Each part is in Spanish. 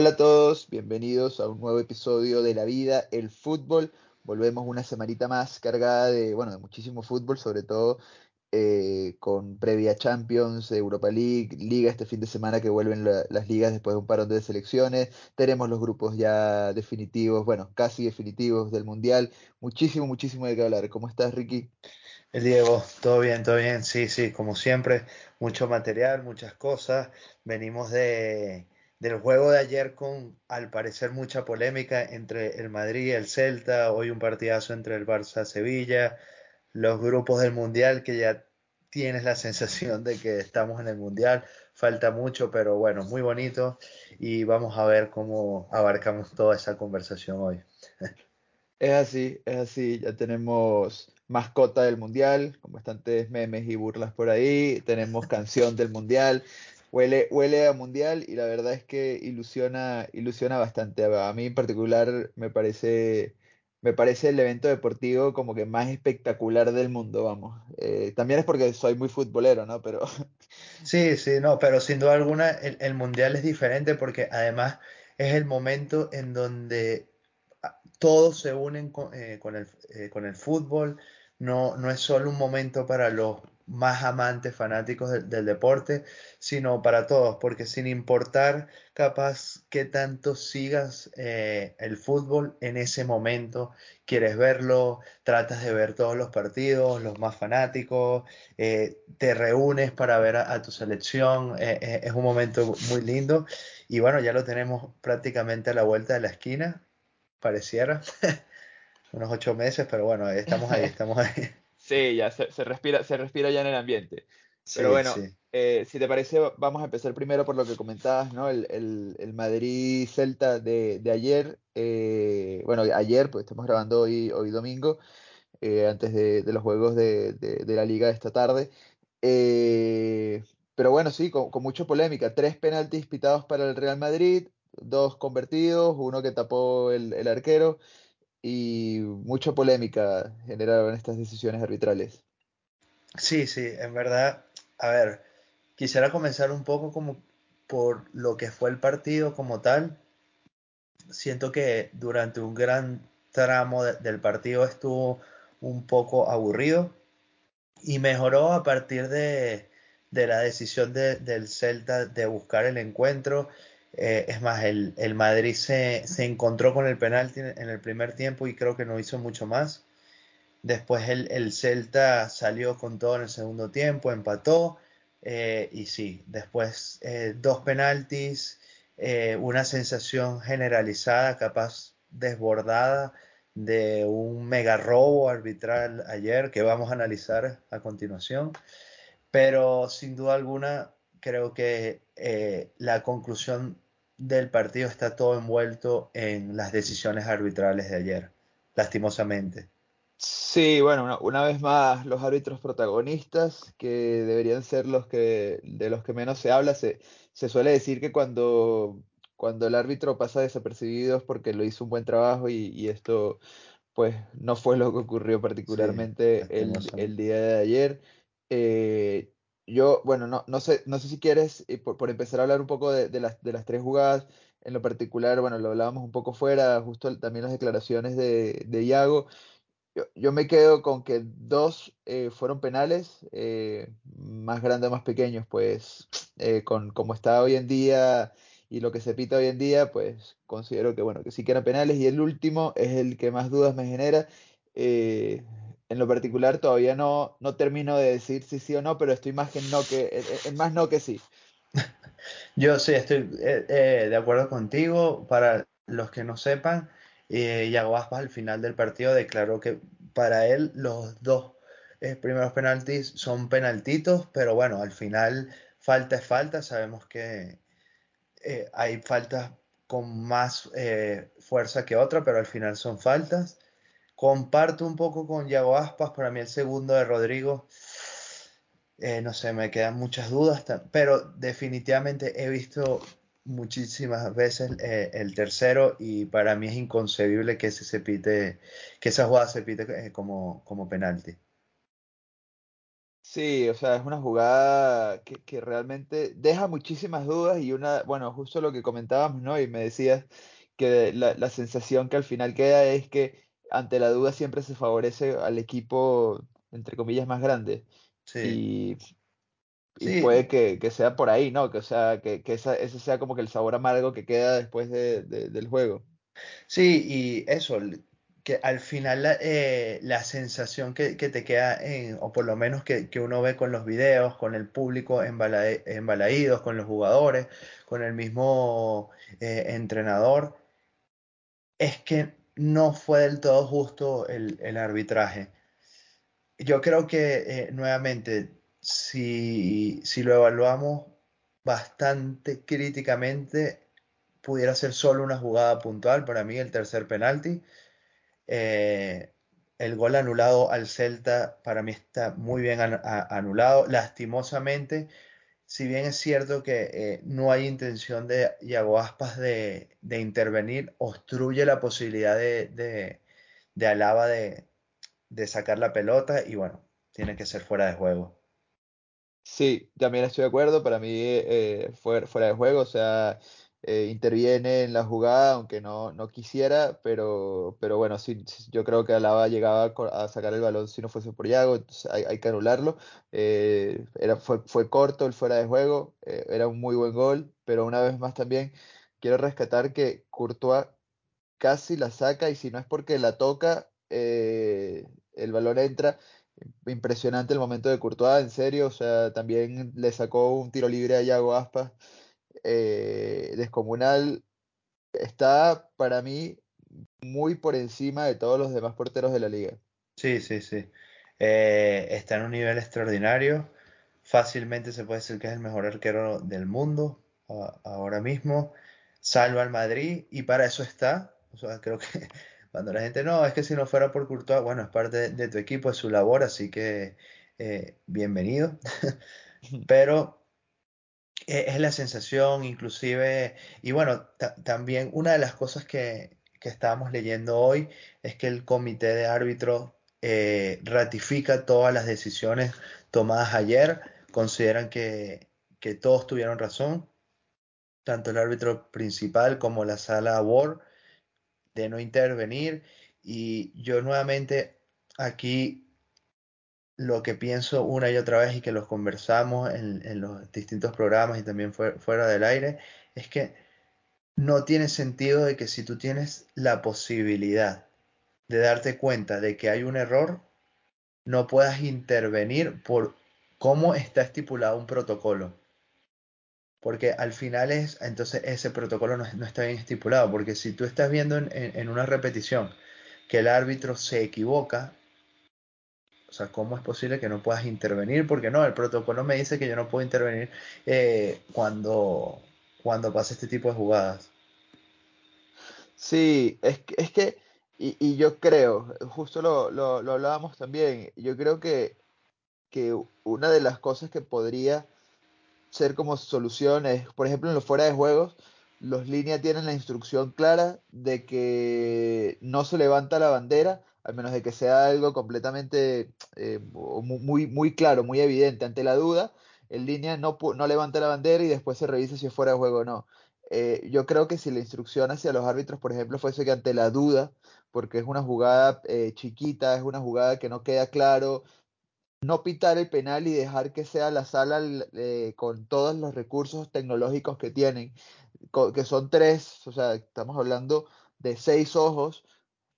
Hola a todos, bienvenidos a un nuevo episodio de La Vida, el fútbol. Volvemos una semanita más cargada de, bueno, de muchísimo fútbol, sobre todo eh, con previa Champions, Europa League, Liga este fin de semana que vuelven la- las ligas después de un parón de selecciones. Tenemos los grupos ya definitivos, bueno, casi definitivos del Mundial. Muchísimo, muchísimo de qué hablar. ¿Cómo estás, Ricky? El Diego, todo bien, todo bien, sí, sí, como siempre, mucho material, muchas cosas. Venimos de, del juego de ayer con, al parecer, mucha polémica entre el Madrid y el Celta, hoy un partidazo entre el Barça-Sevilla, los grupos del Mundial, que ya tienes la sensación de que estamos en el Mundial, falta mucho, pero bueno, muy bonito y vamos a ver cómo abarcamos toda esa conversación hoy. Es así, es así. Ya tenemos mascota del mundial, con bastantes memes y burlas por ahí. Tenemos canción del mundial. Huele, huele a mundial y la verdad es que ilusiona, ilusiona bastante. A mí en particular me parece, me parece el evento deportivo como que más espectacular del mundo, vamos. Eh, también es porque soy muy futbolero, ¿no? Pero Sí, sí, no, pero sin duda alguna el, el mundial es diferente porque además es el momento en donde ah, todos se unen con, eh, con el, eh, con el fútbol. No, no es solo un momento para los más amantes, fanáticos del, del deporte, sino para todos, porque sin importar capaz que tanto sigas eh, el fútbol en ese momento, quieres verlo, tratas de ver todos los partidos, los más fanáticos eh, te reúnes para ver a, a tu selección, eh, eh, es un momento muy lindo y bueno, ya lo tenemos prácticamente a la vuelta de la esquina, pareciera, unos ocho meses, pero bueno, estamos ahí, estamos ahí. Sí, ya se, se respira, se respira ya en el ambiente. Pero bueno, sí, eh, si te parece, va- vamos a empezar primero por lo que comentabas, ¿no? El, el, el Madrid-Celta de, de ayer. eh, bueno, ayer, pues estamos grabando hoy, hoy domingo, eh, antes de, de los juegos de, la liga esta tarde. Eh, pero bueno, sí, con, con mucha polémica. Tres penaltis pitados para el Real Madrid, dos convertidos, uno que tapó el, el arquero y mucha polémica generaron estas decisiones arbitrales. sí, sí, en verdad, a ver, quisiera comenzar un poco como por lo que fue el partido como tal. Siento que durante un gran tramo de- del partido estuvo un poco aburrido y mejoró a partir de, de la decisión de- del Celta de buscar el encuentro. Eh, es más, el, el Madrid se, se encontró con el penalti en, el primer tiempo y creo que no hizo mucho más. Después el, el Celta salió con todo en el segundo tiempo, empató eh, y sí, después eh, dos penaltis, una sensación generalizada, capaz desbordada de un mega robo arbitral ayer que vamos a analizar a continuación, pero sin duda alguna creo que eh, la conclusión del partido está todo envuelto en las decisiones arbitrales de ayer, lastimosamente. Sí, bueno, una, una vez más los árbitros protagonistas, que deberían ser los que de los que menos se habla, se, se suele decir que cuando, cuando el árbitro pasa desapercibido es porque lo hizo un buen trabajo y, y esto pues no fue lo que ocurrió Sí, particularmente el, día de ayer. Eh, yo, bueno, no, no sé, no sé si quieres, eh, por, por empezar a hablar un poco de, de las, de las tres jugadas, en lo particular, bueno, lo hablábamos un poco fuera, justo también las declaraciones de, de Iago. Yo, yo me quedo con que dos eh, fueron penales, eh, más grandes, más pequeños, pues eh, con como está hoy en día y lo que se pita hoy en día, pues considero que bueno, que sí que eran penales y el último es el que más dudas me genera. Eh, en lo particular todavía no, no termino de decir si sí o no, pero estoy más que no que, en, en más no que sí. Yo sí estoy eh, eh, de acuerdo contigo. Para los que no sepan, eh, Yago Aspas al final del partido declaró que para él los dos eh, primeros penaltis son penaltitos, pero bueno, al final falta es falta. Sabemos que eh, hay faltas con más eh, fuerza que otra, pero al final son faltas. Comparto un poco con Yago Aspas, para mí el segundo de Rodrigo eh, no sé, me quedan muchas dudas, pero definitivamente he visto muchísimas veces eh, el tercero y para mí es inconcebible que se pite, que esa jugada se pite eh, como, como penalti. Sí, o sea, es una jugada que, que realmente deja muchísimas dudas y una, bueno, justo lo que comentábamos, ¿no? Y me decías que la, la sensación que al final queda es que ante la duda siempre se favorece al equipo, entre comillas, más grande. Sí, Y, y sí, puede que, que sea por ahí, ¿no? Que, o sea, que, que esa- ese sea como que el sabor amargo que queda después de- de- del juego. sí, y eso, que al final la, eh, la sensación que, que te queda, en, o por lo menos que, que uno ve con los videos, con el público embalae- embalaídos, con los jugadores, con el mismo eh, entrenador, es que no fue del todo justo el, arbitraje. Yo creo que eh, nuevamente, si, si lo evaluamos bastante críticamente, pudiera ser solo una jugada puntual. Para mí, el tercer penalti. Eh, el gol anulado al Celta para mí está muy bien anulado. Lastimosamente, si bien es cierto que eh, no hay intención de Yago Aspas de, intervenir, obstruye la posibilidad de, de, Alaba de, sacar la pelota y bueno, tiene que ser fuera de juego. Sí, también estoy de acuerdo. Para mí, eh, fuera de juego, o sea, eh, interviene en la jugada, aunque no, no quisiera, pero, pero bueno, sí, yo creo que Alaba llegaba a, sacar el balón si no fuese por entonces hay, hay que anularlo. Eh, era, fue, fue corto el fuera de juego, eh, era un muy buen gol, pero una vez más también quiero rescatar que Courtois casi la saca y si no es porque la toca, eh, el balón entra. Impresionante el momento de Courtois, en serio, o sea, también le sacó un tiro libre a Yago Aspas, eh, descomunal. Está para mí muy por encima de todos los demás porteros de la liga. Sí, sí, sí. Eh, está en un nivel extraordinario. Fácilmente se puede decir que es el mejor arquero del mundo ahora mismo. Salva al Madrid y para eso está. O sea, creo que cuando la gente no, es que si no fuera por Courtois, bueno, es parte de, tu equipo, es su labor, así que eh, bienvenido. Pero es la sensación, inclusive, y bueno, ta- también una de las cosas que, que estábamos leyendo hoy es que el comité de árbitros eh, ratifica todas las decisiones tomadas ayer, consideran que, que todos tuvieron razón, tanto el árbitro principal como la sala WAR, de no intervenir, y yo nuevamente aquí lo que pienso una y otra vez y que los conversamos en, los distintos programas y también fue- fuera del aire, es que no tiene sentido de que si tú tienes la posibilidad de darte cuenta de que hay un error, no puedas intervenir por cómo está estipulado un protocolo. Porque al final es, entonces ese protocolo no, no está bien estipulado, porque si tú estás viendo en, en- en una repetición que el árbitro se equivoca, O sea, ¿cómo es posible que no puedas intervenir? Porque no, el protocolo me dice que yo no puedo intervenir eh, cuando, cuando pasa este tipo de jugadas. Sí, es que, es que y, y yo creo, justo lo, lo, lo hablábamos también, yo creo que, que una de las cosas que podría ser como soluciones. Por ejemplo, en los fuera de juegos, los líneas tienen la instrucción clara de que no se levanta la bandera, al menos de que sea algo completamente eh, muy, muy claro, muy evidente. Ante la duda, el línea no, no levanta la bandera y después se revisa si es fuera de juego o no. Eh, yo creo que si la instrucción hacia los árbitros, por ejemplo, fuese que ante la duda, porque es una jugada eh, chiquita, es una jugada que no queda claro, no pitar el penal y dejar que sea la sala eh, con todos los recursos tecnológicos que tienen, que son tres, o sea, estamos hablando de seis ojos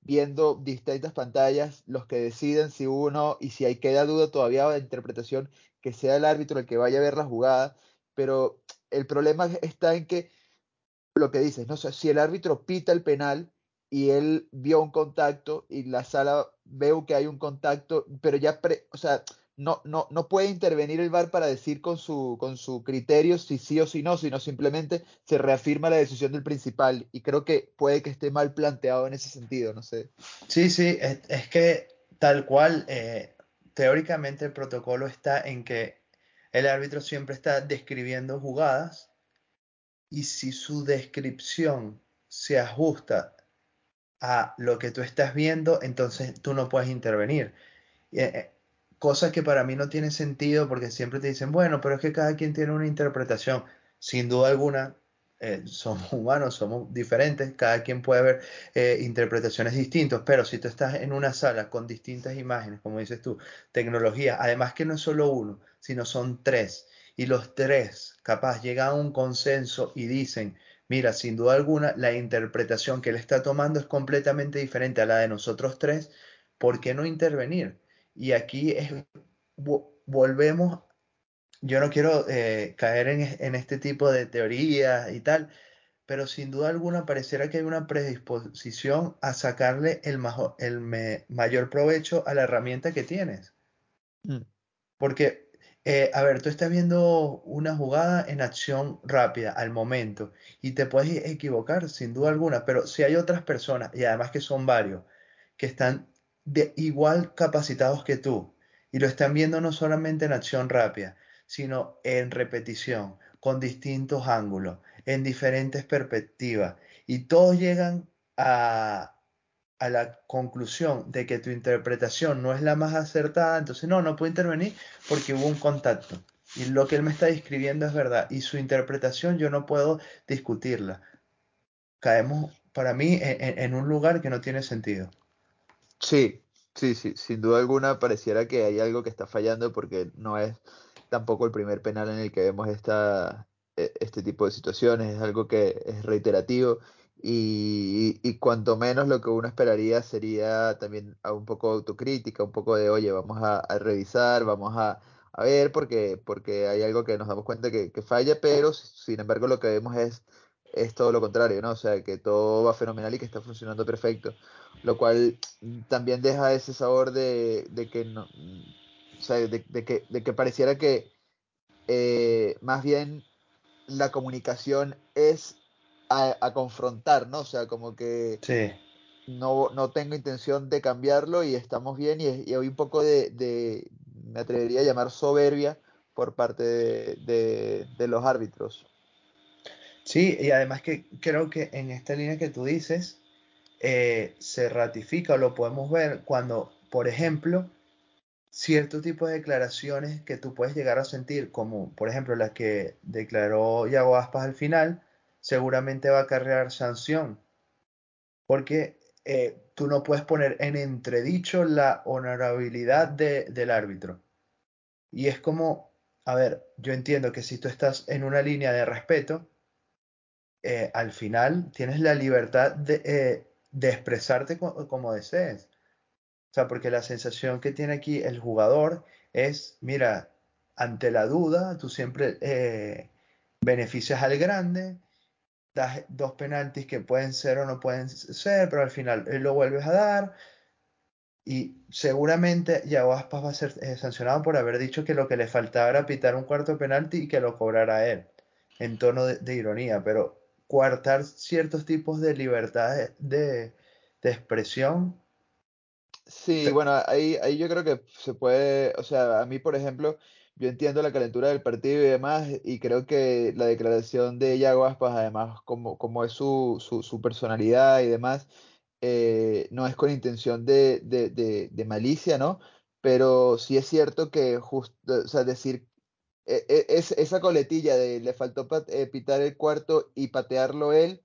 viendo distintas pantallas, los que deciden si uno, y si hay queda duda todavía de interpretación, que sea el árbitro el que vaya a ver la jugada, pero el problema está en que lo que dices, no sé, si el árbitro pita el penal y él vio un contacto y la sala veo que hay un contacto, pero ya, pre- o sea, no, no, no puede intervenir el VAR para decir con su, con su criterio si sí o si no, sino simplemente se reafirma la decisión del principal y creo que puede que esté mal planteado en ese sentido, no sé. Sí, sí, es, que tal cual, eh, teóricamente el protocolo está en que el árbitro siempre está describiendo jugadas y si su descripción se ajusta a lo que tú estás viendo, entonces tú no puedes intervenir. Eh, cosas que para mí no tienen sentido porque siempre te dicen, bueno, pero es que cada quien tiene una interpretación. Sin duda alguna, eh, somos humanos, somos diferentes, cada quien puede ver eh, interpretaciones distintas, pero si tú estás en una sala con distintas imágenes, como dices tú, tecnología, además que no es solo uno, sino son tres, y los tres capaz llegan a un consenso y dicen, mira, sin duda alguna, la interpretación que él está tomando es completamente diferente a la de nosotros tres, ¿por qué no intervenir? Y aquí es, volvemos yo no quiero eh, caer en, este tipo de teorías y tal, pero sin duda alguna pareciera que hay una predisposición a sacarle el, el mayor provecho a la herramienta que tienes. Mm. Porque, eh, a ver, tú estás viendo una jugada en acción rápida al momento y te puedes equivocar sin duda alguna, pero si hay otras personas, y además que son varios, que están de igual capacitados que tú y lo están viendo no solamente en acción rápida, sino en repetición, con distintos ángulos, en diferentes perspectivas. Y todos llegan a, la conclusión de que tu interpretación no es la más acertada, entonces no, no puedo intervenir porque hubo un contacto. Y lo que él me está describiendo es verdad. Y su interpretación yo no puedo discutirla. Caemos, para mí, en un lugar que no tiene sentido. Sí, sí, sí, sin duda alguna pareciera que hay algo que está fallando porque no es tampoco el primer penal en el que vemos esta, e, este tipo de situaciones, es algo que es reiterativo y, cuanto menos lo que uno esperaría sería también un poco autocrítica, un poco de, oye, vamos a, revisar, vamos a, ver, porque, porque hay algo que nos damos cuenta que, falla, pero sin embargo lo que vemos es, es todo lo contrario, ¿no? O sea, que todo va fenomenal y que está funcionando perfecto, lo cual también deja ese sabor de, de que no, o sea, de, que, de que pareciera que eh, más bien la comunicación es a, confrontar, ¿no? O sea, como que no, no, tengo intención de cambiarlo y estamos bien y, y hay un poco de, me atrevería a llamar soberbia por parte de, de, los árbitros. Sí, y además que creo que en esta línea que tú dices, eh, se ratifica o lo podemos ver cuando, por ejemplo, cierto tipo de declaraciones que tú puedes llegar a sentir, como por ejemplo la que declaró Yago Aspas al final, seguramente va a acarrear sanción, porque eh, tú no puedes poner en entredicho la honorabilidad del árbitro. Y es como, a ver, yo entiendo que si tú estás en una línea de respeto, eh, al final tienes la libertad de, eh, expresarte como desees. O sea, porque la sensación que tiene aquí el jugador es, mira, ante la duda, tú siempre eh, beneficias al grande, das dos penaltis que pueden ser o no pueden ser, pero al final él lo vuelves a dar. Y seguramente Yago Aspas va a ser eh, sancionado por haber dicho que lo que le faltaba era pitar un cuarto penalti y que lo cobrara él, en tono de, ironía. Pero coartar ciertos tipos de libertades de, de expresión Sí, bueno, ahí, ahí yo creo que se puede, o sea, a mí, por ejemplo, yo entiendo la calentura del partido y demás, y creo que la declaración de Yago Aspas, además, como, como es su, su, personalidad y demás, eh, no es con intención de, de, malicia, ¿no? Pero sí es cierto que justo, o sea, decir, es, esa coletilla de le faltó eh, pitar el cuarto y patearlo él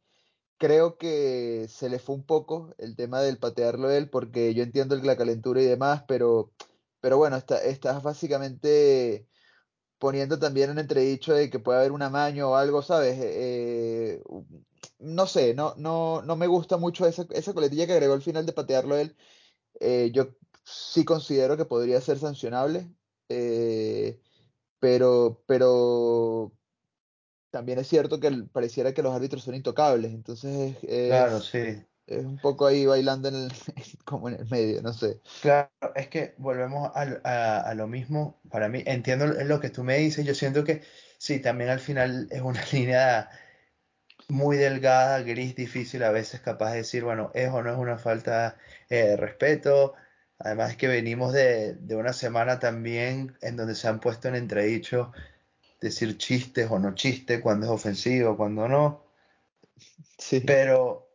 creo que se le fue un poco el tema del patearlo él, porque yo entiendo la calentura y demás, pero, pero bueno, está, estás básicamente poniendo también en entredicho de que puede haber un amaño o algo, ¿sabes? Eh, no sé, no, no, no me gusta mucho esa, esa coletilla que agregó al final de patearlo él. Eh, yo sí considero que podría ser sancionable, eh, pero, pero también es cierto que pareciera que los árbitros son intocables, entonces claro, es, sí. es un poco ahí bailando en el, como en el medio, no sé. Claro, es que volvemos a, lo mismo, para mí, entiendo lo que tú me dices, yo siento que sí, también al final es una línea muy delgada, gris, difícil, a veces capaz de decir, bueno, es o no es una falta eh, de respeto, además que venimos de, de una semana también en donde se han puesto en entredicho decir chistes o no chistes, cuando es ofensivo, cuando no. Sí. Pero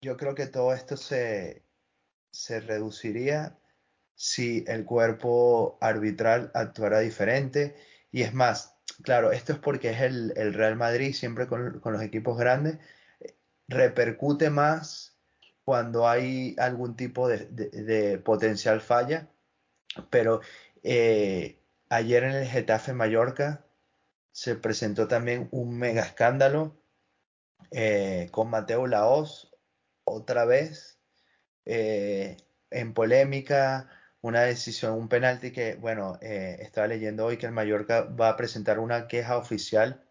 yo creo que todo esto se, se reduciría si el cuerpo arbitral actuara diferente. Y es más, claro, esto es porque es el, Real Madrid, siempre con, los equipos grandes, repercute más cuando hay algún tipo de, potencial falla, pero eh, ayer en el Getafe Mallorca se presentó también un mega escándalo eh, con Mateo Laos otra vez eh, en polémica, una decisión, un penalti que, bueno, estaba leyendo hoy que el Mallorca va a presentar una queja oficial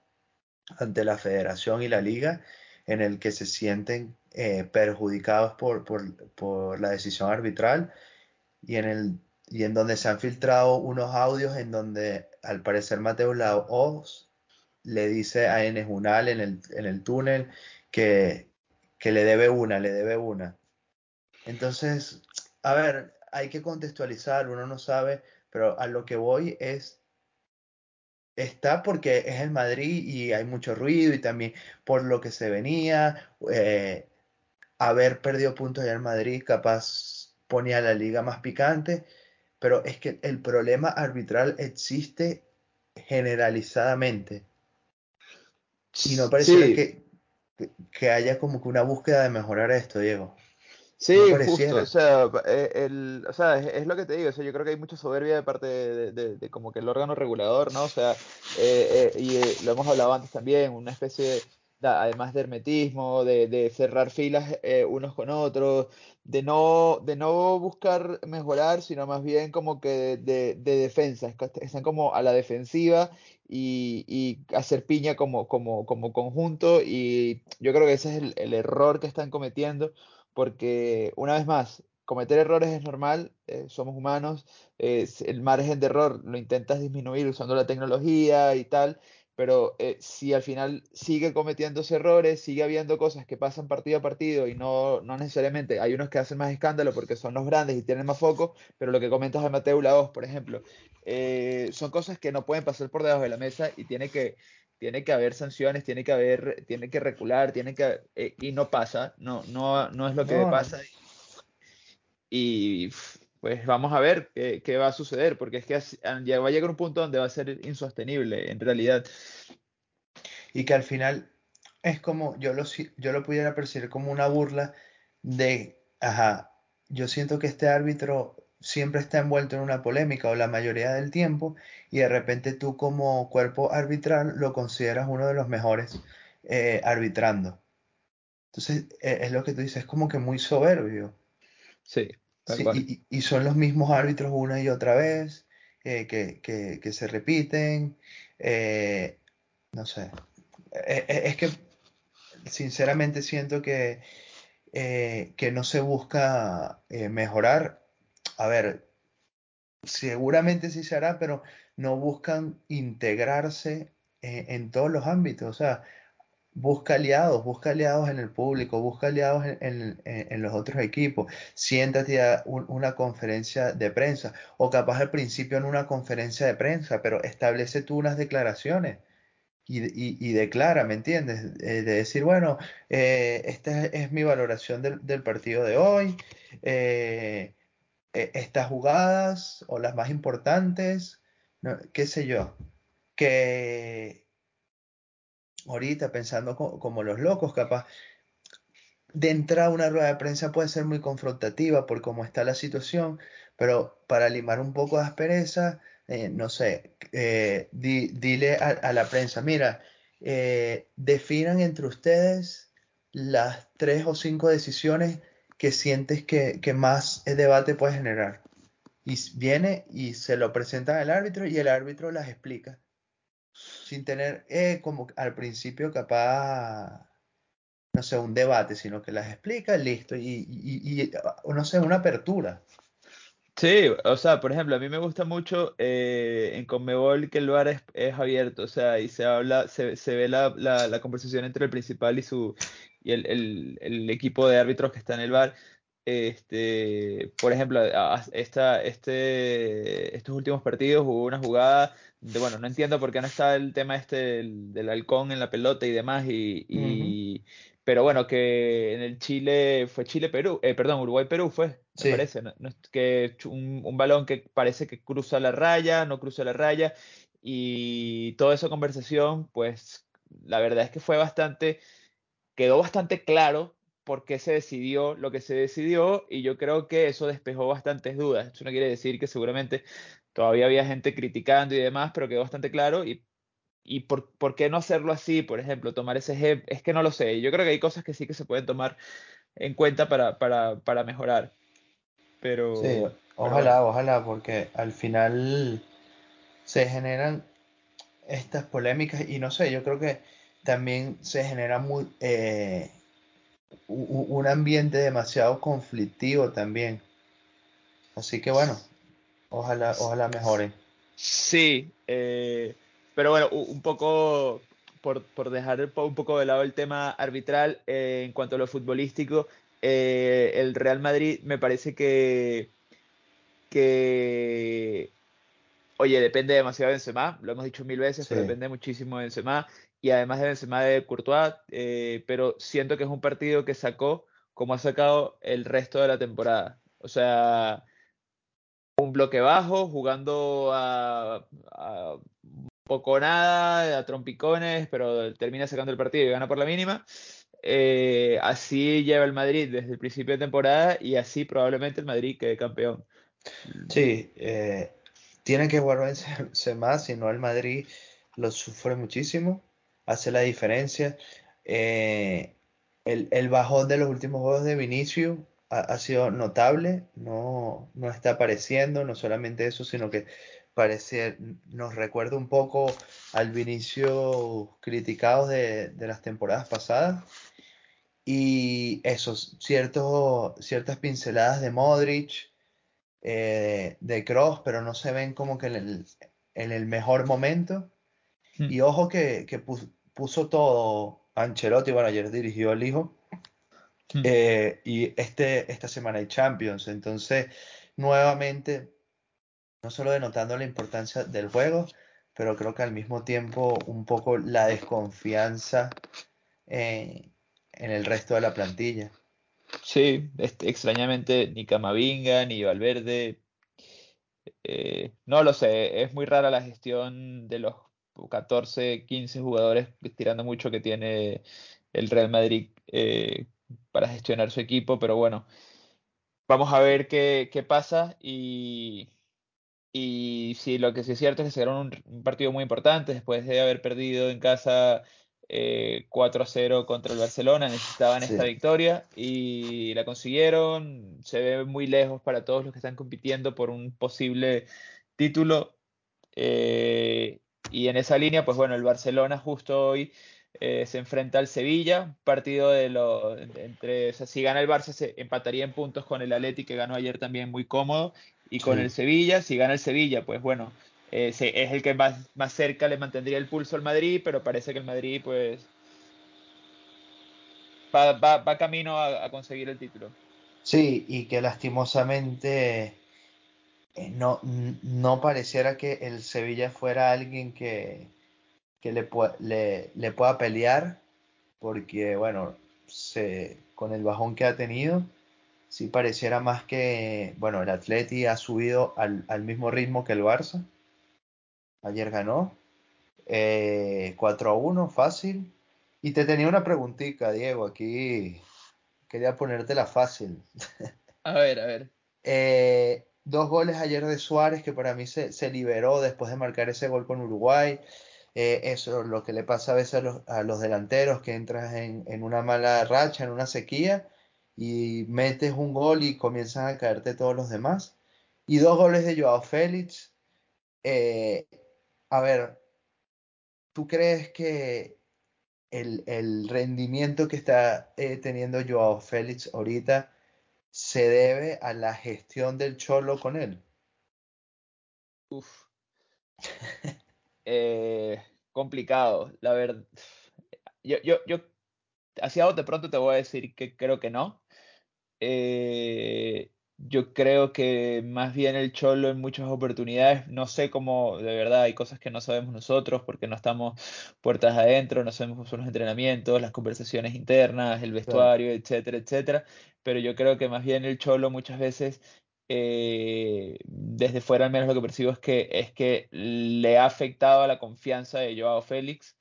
ante la federación y la liga en el que se sienten eh, perjudicados por, por, la decisión arbitral y en, el, y en donde se han filtrado unos audios en donde al parecer Mateo Laos le dice a Enes Unal en el, en el túnel que, que le debe una, le debe una. Entonces, a ver, hay que contextualizar, uno no sabe, pero a lo que voy es, está porque es el Madrid y hay mucho ruido y también por lo que se venía, eh, haber perdido puntos en el Madrid capaz ponía la liga más picante, pero es que el problema arbitral existe generalizadamente. Y no pareciera que, que haya como que una búsqueda de mejorar esto, Diego. Sí, justo, o sea, eh, el, o sea es, lo que te digo, o sea, yo creo que hay mucha soberbia de parte de, como que el órgano regulador, ¿no? O sea, eh, eh, y lo hemos hablado antes también, una especie de, además de hermetismo, de, cerrar filas unos con otros, de no, de no buscar mejorar, sino más bien como que de, defensa, están como a la defensiva y, y hacer piña como, como, como conjunto, y yo creo que ese es el, el error que están cometiendo porque una vez más, cometer errores es normal, eh, somos humanos, el margen de error lo intentas disminuir usando la tecnología y tal, pero eh, si al final sigue cometiéndose errores, sigue habiendo cosas que pasan partido a partido y no, no necesariamente, hay unos que hacen más escándalo porque son los grandes y tienen más foco, pero lo que comentas de Mateo Laos, por ejemplo, eh, son cosas que no pueden pasar por debajo de la mesa y tiene que tiene que haber sanciones, tiene que haber, tiene que recular, tiene que eh, y no pasa, no, no, no es lo que pasa. Y pues vamos a ver qué, va a suceder, porque es que va a llegar un punto donde va a ser insostenible en realidad. Y que al final es como, yo lo, yo lo pudiera percibir como una burla de, ajá, yo siento que este árbitro siempre está envuelto en una polémica o la mayoría del tiempo y de repente tú como cuerpo arbitral lo consideras uno de los mejores eh, arbitrando. Entonces e, es lo que tú dices, es como que muy soberbio. Sí. y, son los mismos árbitros una y otra vez eh, que, se repiten. Eh, no sé. E, e, es que sinceramente siento que, que no se busca mejorar a ver, seguramente sí se hará, pero no buscan integrarse en, todos los ámbitos. O sea, busca aliados, busca aliados en el público, busca aliados en, los otros equipos. Siéntate a una conferencia de prensa o capaz al principio en una conferencia de prensa, pero establece tú unas declaraciones. Y, declara, ¿me entiendes? Eh, de decir, bueno, eh, esta es, mi valoración del, partido de hoy. Eh, e, estas jugadas o las más importantes, qué sé yo, que ahorita pensando como los locos, capaz de entrar a una rueda de prensa puede ser muy confrontativa por cómo está la situación, pero para limar un poco de aspereza, eh, no sé, eh, dile a, la prensa, mira, eh, definan entre ustedes las tres o cinco decisiones que sientes que, más debate puede generar. Y viene y se lo presenta al árbitro y el árbitro las explica. Sin tener eh, como al principio capaz, no sé, un debate, sino que las explica, listo, y, y, no sé, una apertura. Sí, o sea, por ejemplo, a mí me gusta mucho eh, en Conmebol que el bar es, abierto, o sea, y se habla, se, se ve la, la, conversación entre el principal y su y el, el, equipo de árbitros que está en el bar. Este, por ejemplo, esta, este, estos últimos partidos hubo una jugada de, bueno, no entiendo por qué no está el tema este del, halcón en la pelota y demás, y, pero bueno, que en el Chile fue Chile-Perú, eh, perdón, Uruguay-Perú fue, me parece, que un, un, balón que parece que cruza la raya, no cruza la raya, y toda esa conversación, pues la verdad es que fue bastante, quedó bastante claro por qué se decidió lo que se decidió, y yo creo que eso despejó bastantes dudas. Eso no quiere decir que seguramente todavía había gente criticando y demás, pero quedó bastante claro, y ¿Y por, por, qué no hacerlo así? Por ejemplo, tomar ese ejemplo. Es que no lo sé. Yo creo que hay cosas que sí que se pueden tomar en cuenta para, para, para mejorar. Pero. Sí, ojalá, ojalá, porque al final se generan estas polémicas y no sé, yo creo que también se genera muy, eh, un ambiente demasiado conflictivo también. Así que bueno, ojalá, ojalá mejoren. Sí, eh, pero bueno, un poco por, por, dejar un poco de lado el tema arbitral, eh, en cuanto a lo futbolístico, eh, el Real Madrid me parece que, que, oye, depende demasiado de Benzema, lo hemos dicho mil veces, pero depende muchísimo de Benzema, y además de Benzema de Courtois, eh, pero siento que es un partido que sacó como ha sacado el resto de la temporada. O sea, un bloque bajo, jugando a, a poco nada, a trompicones, pero termina sacando el partido y gana por la mínima. Eh, así lleva el Madrid desde el principio de temporada y así probablemente el Madrid quede campeón. Sí, eh, tiene que volverse más, si no el Madrid lo sufre muchísimo, hace la diferencia. Eh, el, bajón de los últimos juegos de Vinicius ha, sido notable, no, no está apareciendo, no solamente eso, sino que parece, nos recuerda un poco al Vinicius criticados de, las temporadas pasadas. Y esos ciertos, ciertas pinceladas de Modric, eh, de Cross, pero no se ven como que en el, mejor momento. Hmm. Y ojo que, puso, todo Ancelotti, bueno, ayer dirigió el hijo. Hmm. Eh, y este, esta semana hay Champions. Entonces, nuevamente no solo denotando la importancia del juego, pero creo que al mismo tiempo un poco la desconfianza eh, en el resto de la plantilla. Sí, este, extrañamente ni Camavinga ni Valverde. Eh, no lo sé, es muy rara la gestión de los 14, 15 jugadores, tirando mucho que tiene el Real Madrid eh, para gestionar su equipo, pero bueno, vamos a ver qué, qué pasa y, y sí, lo que sí es cierto es que se un, un partido muy importante después de haber perdido en casa 4 eh, a 0 contra el Barcelona. Necesitaban esta victoria y la consiguieron. Se ve muy lejos para todos los que están compitiendo por un posible título. Eh, y en esa línea, pues bueno, el Barcelona justo hoy eh, se enfrenta al Sevilla, partido de lo entre, si gana el Barça se empataría en puntos con el Atleti que ganó ayer también muy cómodo y con el Sevilla, si gana el Sevilla, pues bueno, eh, es el que más, más cerca le mantendría el pulso al Madrid, pero parece que el Madrid pues va, va, camino a, conseguir el título. Sí, y que lastimosamente no, no pareciera que el Sevilla fuera alguien que, que le, le, le, pueda pelear, porque bueno, se, con el bajón que ha tenido, sí pareciera más que, bueno, el Atleti ha subido al, mismo ritmo que el Barça. Ayer ganó. 4 eh, a 1, fácil. Y te tenía una preguntita, Diego, aquí quería ponértela fácil. A ver, a ver. Eh, dos goles ayer de Suárez que para mí se, liberó después de marcar ese gol con Uruguay. Eh, eso es lo que le pasa a veces a los, delanteros, que entras en, en, una mala racha, en una sequía, y metes un gol y comienzan a caerte todos los demás. Y dos goles de Joao Félix. Eh, a ver, ¿tú crees que el, rendimiento que está eh, teniendo Joao Félix ahorita se debe a la gestión del Cholo con él? Uf. Eh, complicado, la verdad. Yo, yo, yo, hacia de pronto te voy a decir que creo que no. Eh, yo creo que más bien el Cholo en muchas oportunidades, no sé cómo, de verdad, hay cosas que no sabemos nosotros porque no estamos puertas adentro, no sabemos cómo son los entrenamientos, las conversaciones internas, el Claro. vestuario, etcétera, etcétera. Pero yo creo que más bien el Cholo muchas veces, eh, desde fuera al menos lo que percibo es que, es que le ha afectado a la confianza de Joao Félix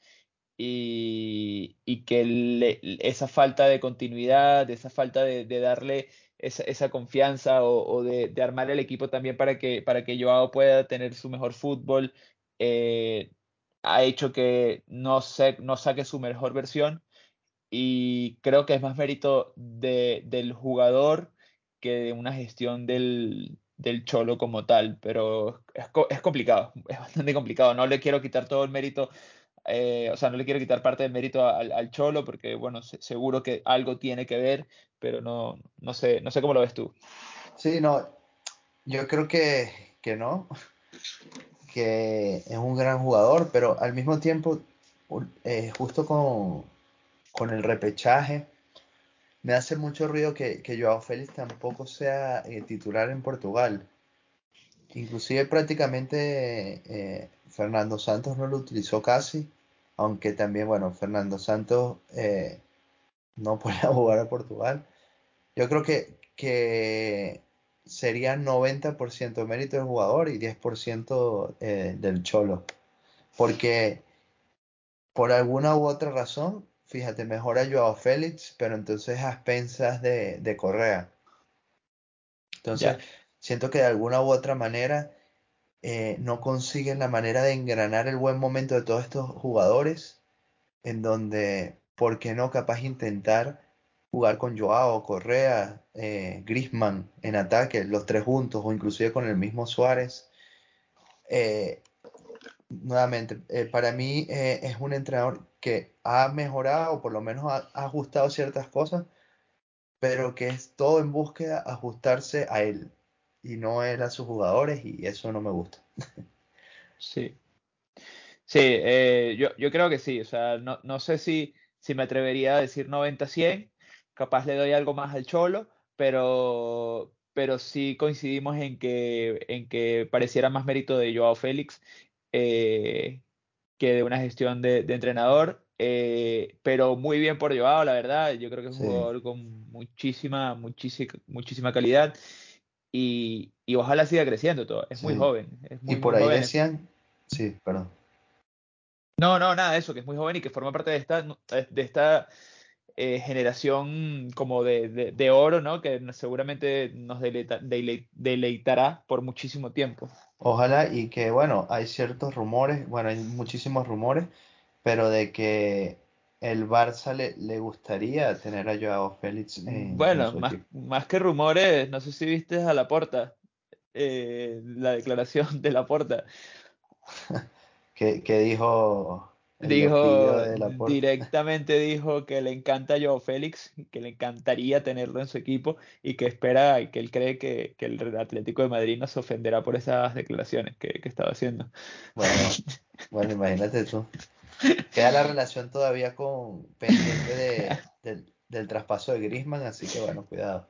y, y que le- esa falta de continuidad, esa falta de, de darle esa, esa confianza o, de, armar el equipo también para que, para que Joao pueda tener su mejor fútbol, eh, ha hecho que no, se, no saque su mejor versión. Y creo que es más mérito de, del jugador que de una gestión del, del Cholo como tal, pero es, es complicado, es bastante complicado, no le quiero quitar todo el mérito eh, o sea, no le quiero quitar parte del mérito al, Cholo porque, bueno, se- seguro que algo tiene que ver, pero no, no sé, no sé cómo lo ves tú. Sí, no, yo creo que, que no, que es un gran jugador, pero al mismo tiempo, eh, justo con, con el repechaje, me hace mucho ruido que, que Joao Félix tampoco sea eh, titular en Portugal. Inclusive prácticamente eh, Fernando Santos no lo utilizó casi, aunque también, bueno, Fernando Santos eh, no podía jugar a Portugal. Yo creo que, que sería 90% mérito del jugador y 10% eh, del Cholo. Porque por alguna u otra razón, fíjate, mejora Joao Félix, pero entonces a expensas de, de Correa. Entonces, siento que de alguna u otra manera eh, no consiguen la manera de engranar el buen momento de todos estos jugadores, en donde, ¿por qué no capaz intentar jugar con Joao, Correa, eh, Griezmann en ataque, los tres juntos, o inclusive con el mismo Suárez? Eh, nuevamente, eh, para mí es un entrenador que ha mejorado, o por lo menos ha, ha ajustado ciertas cosas, pero que es todo en búsqueda ajustarse a él y no él a sus jugadores, y eso no me gusta. sí. Sí, eh, yo, yo creo que sí. O sea, no, no sé si, si me atrevería a decir 90-100. Capaz le doy algo más al Cholo, pero, pero sí coincidimos en que, en que pareciera más mérito de Joao Félix eh, que de una gestión de, de entrenador. eh, pero muy bien por Joao, la verdad. Yo creo que es un Sí, jugador con muchísima, muchísima, muchísima calidad. Y, y ojalá siga creciendo todo. Es muy joven, es Y muy, por muy ahí joven. decían, sí, perdón. No, no, nada de eso, que es muy joven y que forma parte de esta, de esta eh, generación como de, de- de oro, ¿no? Que seguramente nos deleita- dele- deleitará por muchísimo tiempo. Ojalá y que, bueno, hay ciertos rumores, bueno, hay muchísimos rumores, pero de que el Barça le, le gustaría tener a Joao Félix en, en Bueno, su más, más que rumores, no sé si viste a Laporta, eh, la declaración de Laporta. ¿Qué, qué dijo Dijo, de directamente dijo que le encanta a Joao Félix, que le encantaría tenerlo en su equipo y que espera y que él cree que, que el Atlético de Madrid no se ofenderá por esas declaraciones que, que estaba haciendo. Bueno, bueno, imagínate tú. Queda la relación todavía con pendiente de, del, traspaso de Griezmann, así que bueno, cuidado.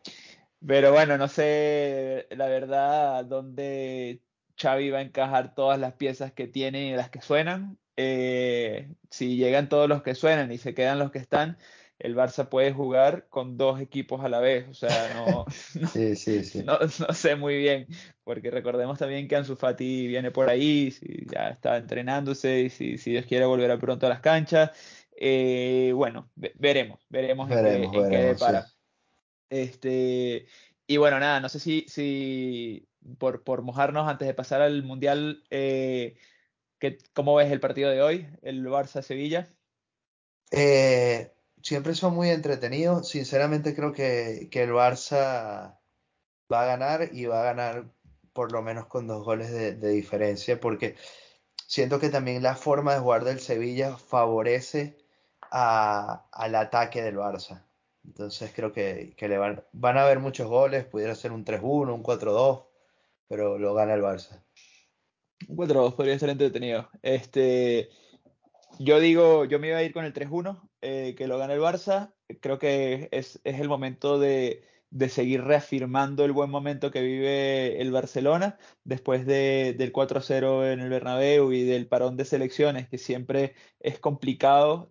Pero bueno, no sé la verdad dónde Xavi va a encajar todas las piezas que tiene y las que suenan. Eh, si llegan todos los que suenan y se quedan los que están, el Barça puede jugar con dos equipos a la vez. O sea, no, Sí, sí, sí. no, no sé muy bien, porque recordemos también que Ansu Fati viene por ahí, si ya está entrenándose y si, si Dios quiere volverá pronto a las canchas. Eh, bueno, ve- veremos, veremos en qué, Veremos, en qué veremos, depara. Este, y bueno, nada, no sé si, si por, por mojarnos antes de pasar al Mundial, eh, ¿qué- ¿cómo ves el partido de hoy, el Barça-Sevilla? Eh, siempre son muy entretenidos. Sinceramente creo que, que el Barça va a ganar y va a ganar por lo menos con dos goles de, diferencia, porque siento que también la forma de jugar del Sevilla favorece a- al ataque del Barça. Entonces creo que, que le van, van a haber muchos goles, pudiera ser un 3-1, un 4-2, pero lo gana el Barça. Un 4-2 podría estar entretenido. Este, yo digo, yo me iba a ir con el 3-1, eh, que lo gana el Barça. Creo que es, es el momento de, de seguir reafirmando el buen momento que vive el Barcelona después de, del 4-0 en el Bernabéu y del parón de selecciones, que siempre es complicado,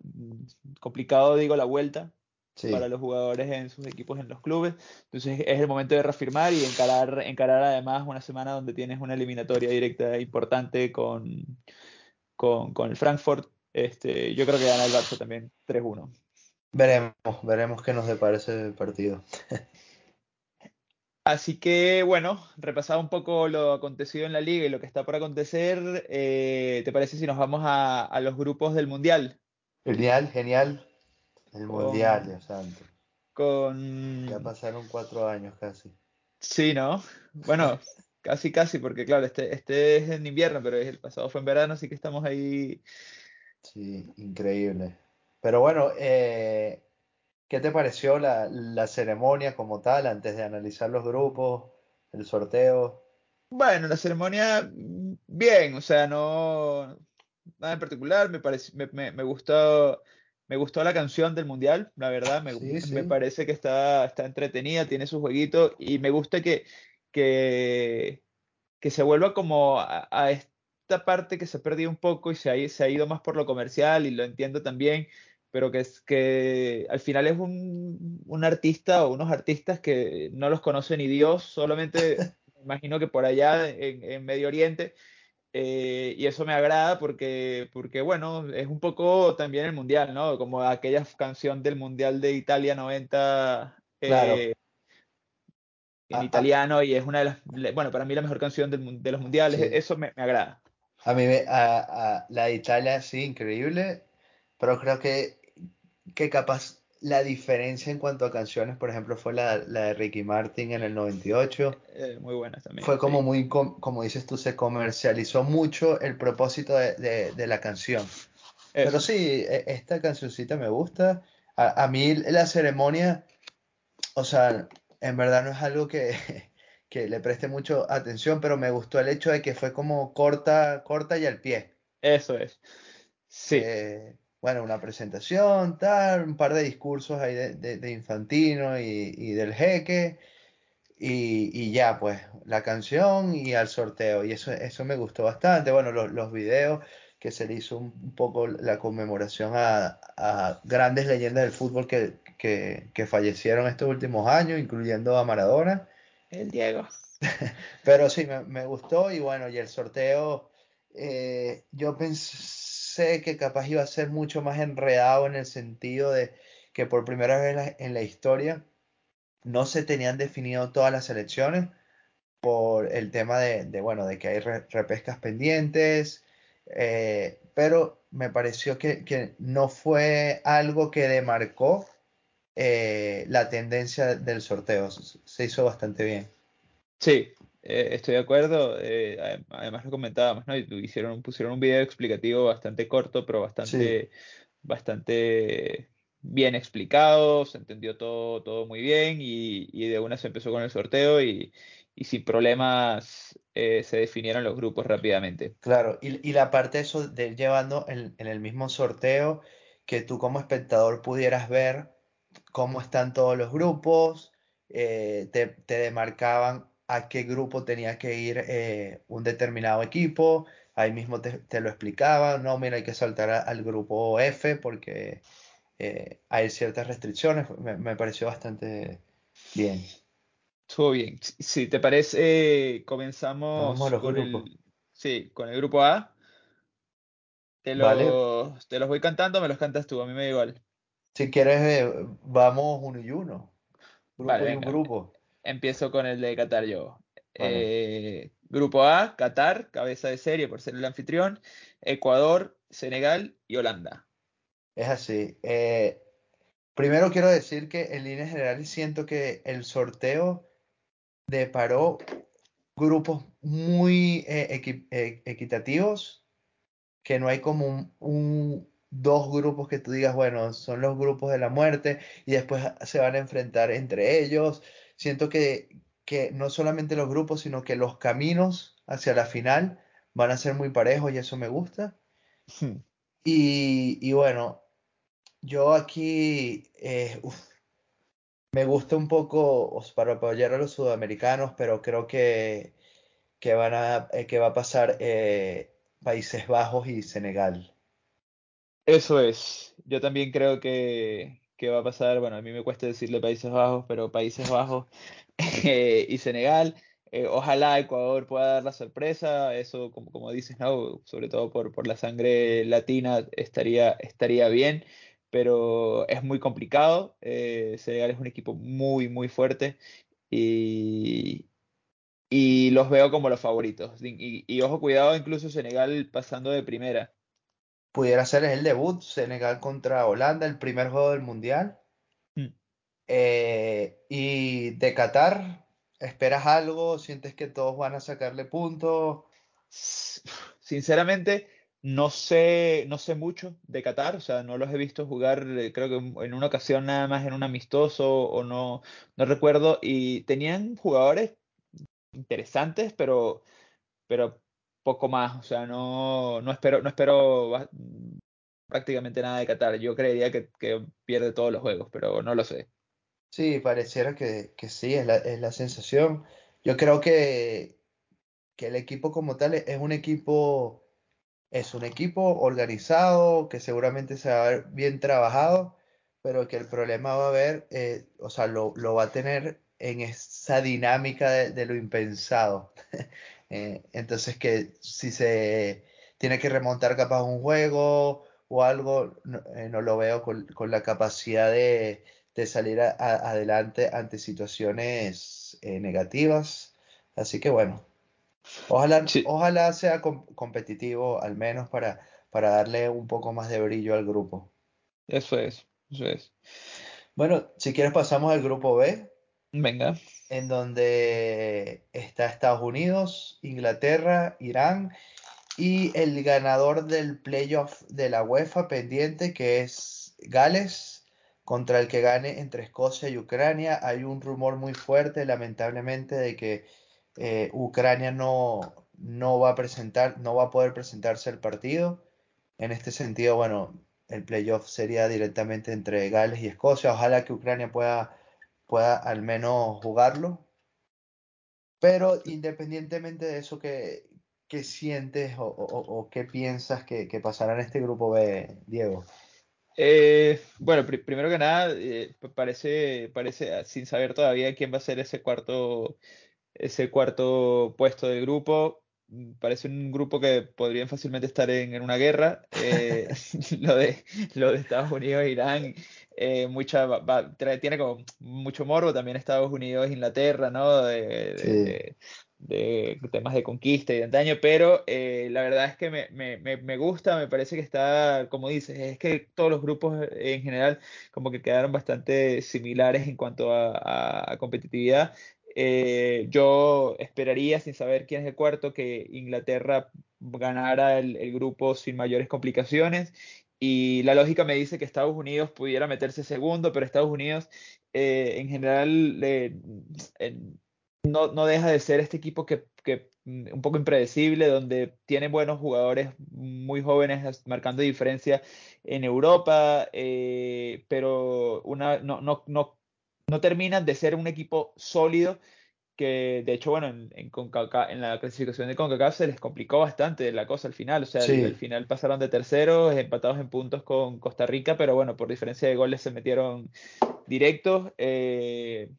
complicado digo la vuelta para los jugadores en sus equipos en los clubes. Entonces es el momento de reafirmar y encarar, encarar además una semana donde tienes una eliminatoria directa importante con, con, con el Frankfurt. Este, yo creo que gana el Barça también 3-1. Veremos, veremos qué nos depara ese partido. Así que bueno, repasado un poco lo acontecido en la liga y lo que está por acontecer, eh, ¿te parece si nos vamos a, los grupos del Mundial? Genial, genial. El Mundial, Dios santo. Con... Ya pasaron cuatro años casi. Sí, ¿no? Bueno, casi, casi, porque claro, este, este es en invierno, pero el pasado fue en verano, así que estamos ahí. Sí, increíble. Pero bueno, eh, ¿Qué te pareció la, ceremonia como tal antes de analizar los grupos, el sorteo? Bueno, la ceremonia, bien, o sea, no nada en particular, me, me, me, gustó, me gustó la canción del mundial, la verdad, me, me parece que está, está entretenida, tiene su jueguito y me gusta que, que, que se vuelva como a, a, esta parte que se ha perdido un poco y se ha, se ha ido más por lo comercial y lo entiendo también pero que, es, que al final es un, un, artista o unos artistas que no los conoce ni Dios, solamente me imagino que por allá en, en Medio Oriente, eh, y eso me agrada porque, porque, bueno, es un poco también el Mundial, ¿no? Como aquella canción del Mundial de Italia 90 eh, claro. en ah, ah. italiano y es una de las, bueno, para mí la mejor canción del, de los mundiales, eso me, me, agrada. A mí me, a, a, la de Italia sí, increíble, pero creo que que capaz la diferencia en cuanto a canciones, por ejemplo, fue la, de Ricky Martin en el 98. Eh, muy buena también. Fue como muy, como dices tú, se comercializó mucho el propósito de, la canción. Pero sí, e, esta cancioncita me gusta. A, mí la ceremonia, o sea, en verdad no es algo que, que, le preste mucho atención, pero me gustó el hecho de que fue como corta, corta y al pie. Eso es. Sí. Eh, bueno, una presentación, tal, un par de discursos ahí de, Infantino y, del Jeque, y, ya, pues, la canción y al sorteo, y eso, eso me gustó bastante. Bueno, los, los videos que se le hizo un, poco la conmemoración a, grandes leyendas del fútbol que, fallecieron estos últimos años, incluyendo a Maradona. El Diego. Pero sí, me, gustó, y bueno, y el sorteo, eh, yo pensé sé que capaz iba a ser mucho más enredado en el sentido de que por primera vez en la historia no se tenían definido todas las selecciones por el tema de, bueno, de que hay repescas pendientes, eh, pero me pareció que, no fue algo que demarcó eh, la tendencia del sorteo. Se hizo bastante bien. Sí, eh, estoy de acuerdo. Eh, además lo comentábamos, ¿no? Hicieron, pusieron un video explicativo bastante corto, pero bastante, bastante bien explicado. Se entendió todo, todo muy bien y, de una se empezó con el sorteo y, sin problemas eh, se definieron los grupos rápidamente. Claro, y, la parte de eso de llevando en, el mismo sorteo que tú como espectador pudieras ver cómo están todos los grupos, te, te demarcaban a qué grupo tenía que ir eh, un determinado equipo. Ahí mismo te, lo explicaba, no, mira, hay que saltar al grupo F porque eh, hay ciertas restricciones. Me, pareció bastante bien. Todo bien. Si te parece, comenzamos con el, sí, con el grupo A. Te los, te los voy cantando, me los cantas tú, a mí me da igual. Si quieres, eh, vamos uno y uno. Grupo y un grupo. Empiezo con el de Qatar yo. Eh, grupo A, Qatar, cabeza de serie por ser el anfitrión, Ecuador, Senegal y Holanda. Es así. Eh, primero quiero decir que en líneas generales siento que el sorteo deparó grupos muy equitativos, que no hay como un, dos grupos que tú digas, bueno, son los grupos de la muerte y después se van a enfrentar entre ellos siento que, no solamente los grupos, sino que los caminos hacia la final van a ser muy parejos y eso me gusta. Hmm. Y, bueno, yo aquí, eh, Me gusta un poco para apoyar a los sudamericanos, pero creo que, que van a, eh, que va a pasar eh, Países Bajos y Senegal. Eso es. Yo también creo que, que va a pasar, bueno, a mí me cuesta decirle Países Bajos, pero Países Bajos eh, y Senegal. Eh, ojalá Ecuador pueda dar la sorpresa, eso como, como dices, sobre todo por, por la sangre latina estaría, estaría bien, pero es muy complicado. Eh, Senegal es un equipo muy, muy fuerte y, y los veo como los favoritos. Y, y, ojo, cuidado, incluso Senegal pasando de primera. Pudiera ser el debut, Senegal contra Holanda, el primer juego del Mundial. Hmm. Eh, y de Qatar, ¿esperas algo? ¿Sientes que todos van a sacarle puntos? Sinceramente, no sé, no sé mucho de Qatar, o sea, no los he visto jugar, eh, creo que en una ocasión nada más en un amistoso o no, no recuerdo, y tenían jugadores interesantes, pero, pero poco más. O sea, no, no espero, no espero prácticamente nada de Qatar. Yo creería que, pierde todos los juegos, pero no lo sé. Sí, pareciera que, sí, es la, es la, sensación. Yo creo que, que el equipo como tal es un equipo, es un equipo organizado, que seguramente se va a ver bien trabajado, pero que el problema va a haber, eh, o sea, lo, lo, va a tener en esa dinámica de, lo impensado. Eh, entonces que si se tiene que remontar capaz un juego o algo, no, eh, lo veo con, la capacidad de, salir adelante ante situaciones eh, negativas. Así que bueno, ojalá, ojalá sea competitivo al menos para, para darle un poco más de brillo al grupo. Eso es, eso es. Bueno, si quieres pasamos al grupo B. Venga. En donde está Estados Unidos, Inglaterra, Irán y el ganador del playoff de la UEFA pendiente que es Gales contra el que gane entre Escocia y Ucrania. Hay un rumor muy fuerte, lamentablemente, de que eh, Ucrania no, no va a presentar, no va a poder presentarse al partido. En este sentido, bueno, el playoff sería directamente entre Gales y Escocia. Ojalá que Ucrania pueda pueda al menos jugarlo. Pero independientemente de eso, ¿qué, sientes o, qué piensas que, pasará en este grupo B, Diego? Eh, bueno, primero que nada, eh, parece, parece, sin saber todavía quién va a ser ese cuarto, ese cuarto puesto del grupo, parece un grupo que podrían fácilmente estar en, una guerra. Eh, lo, de, lo de Estados Unidos e Irán eh, mucha, tiene como mucho morbo también Estados Unidos, Inglaterra, ¿no? De, temas de conquista y de antaño, pero eh, la verdad es que me, me, me, gusta, me parece que está, como dices, es que todos los grupos en general como que quedaron bastante similares en cuanto a, competitividad. Eh, yo esperaría, sin saber quién es el cuarto, que Inglaterra ganara el, el, grupo sin mayores complicaciones y la lógica me dice que Estados Unidos pudiera meterse segundo, pero Estados Unidos eh, en general no, no, deja de ser este equipo que, que, mm, un poco impredecible, donde tiene buenos jugadores muy jóvenes marcando diferencia en Europa, eh, pero una, no, no, no, no terminan de ser un equipo sólido que de hecho, bueno, en, en, la clasificación de CONCACAF se les complicó bastante la cosa al final, o sea, al, final pasaron de terceros, empatados en puntos con Costa Rica, pero bueno, por diferencia de goles se metieron directos. Eh.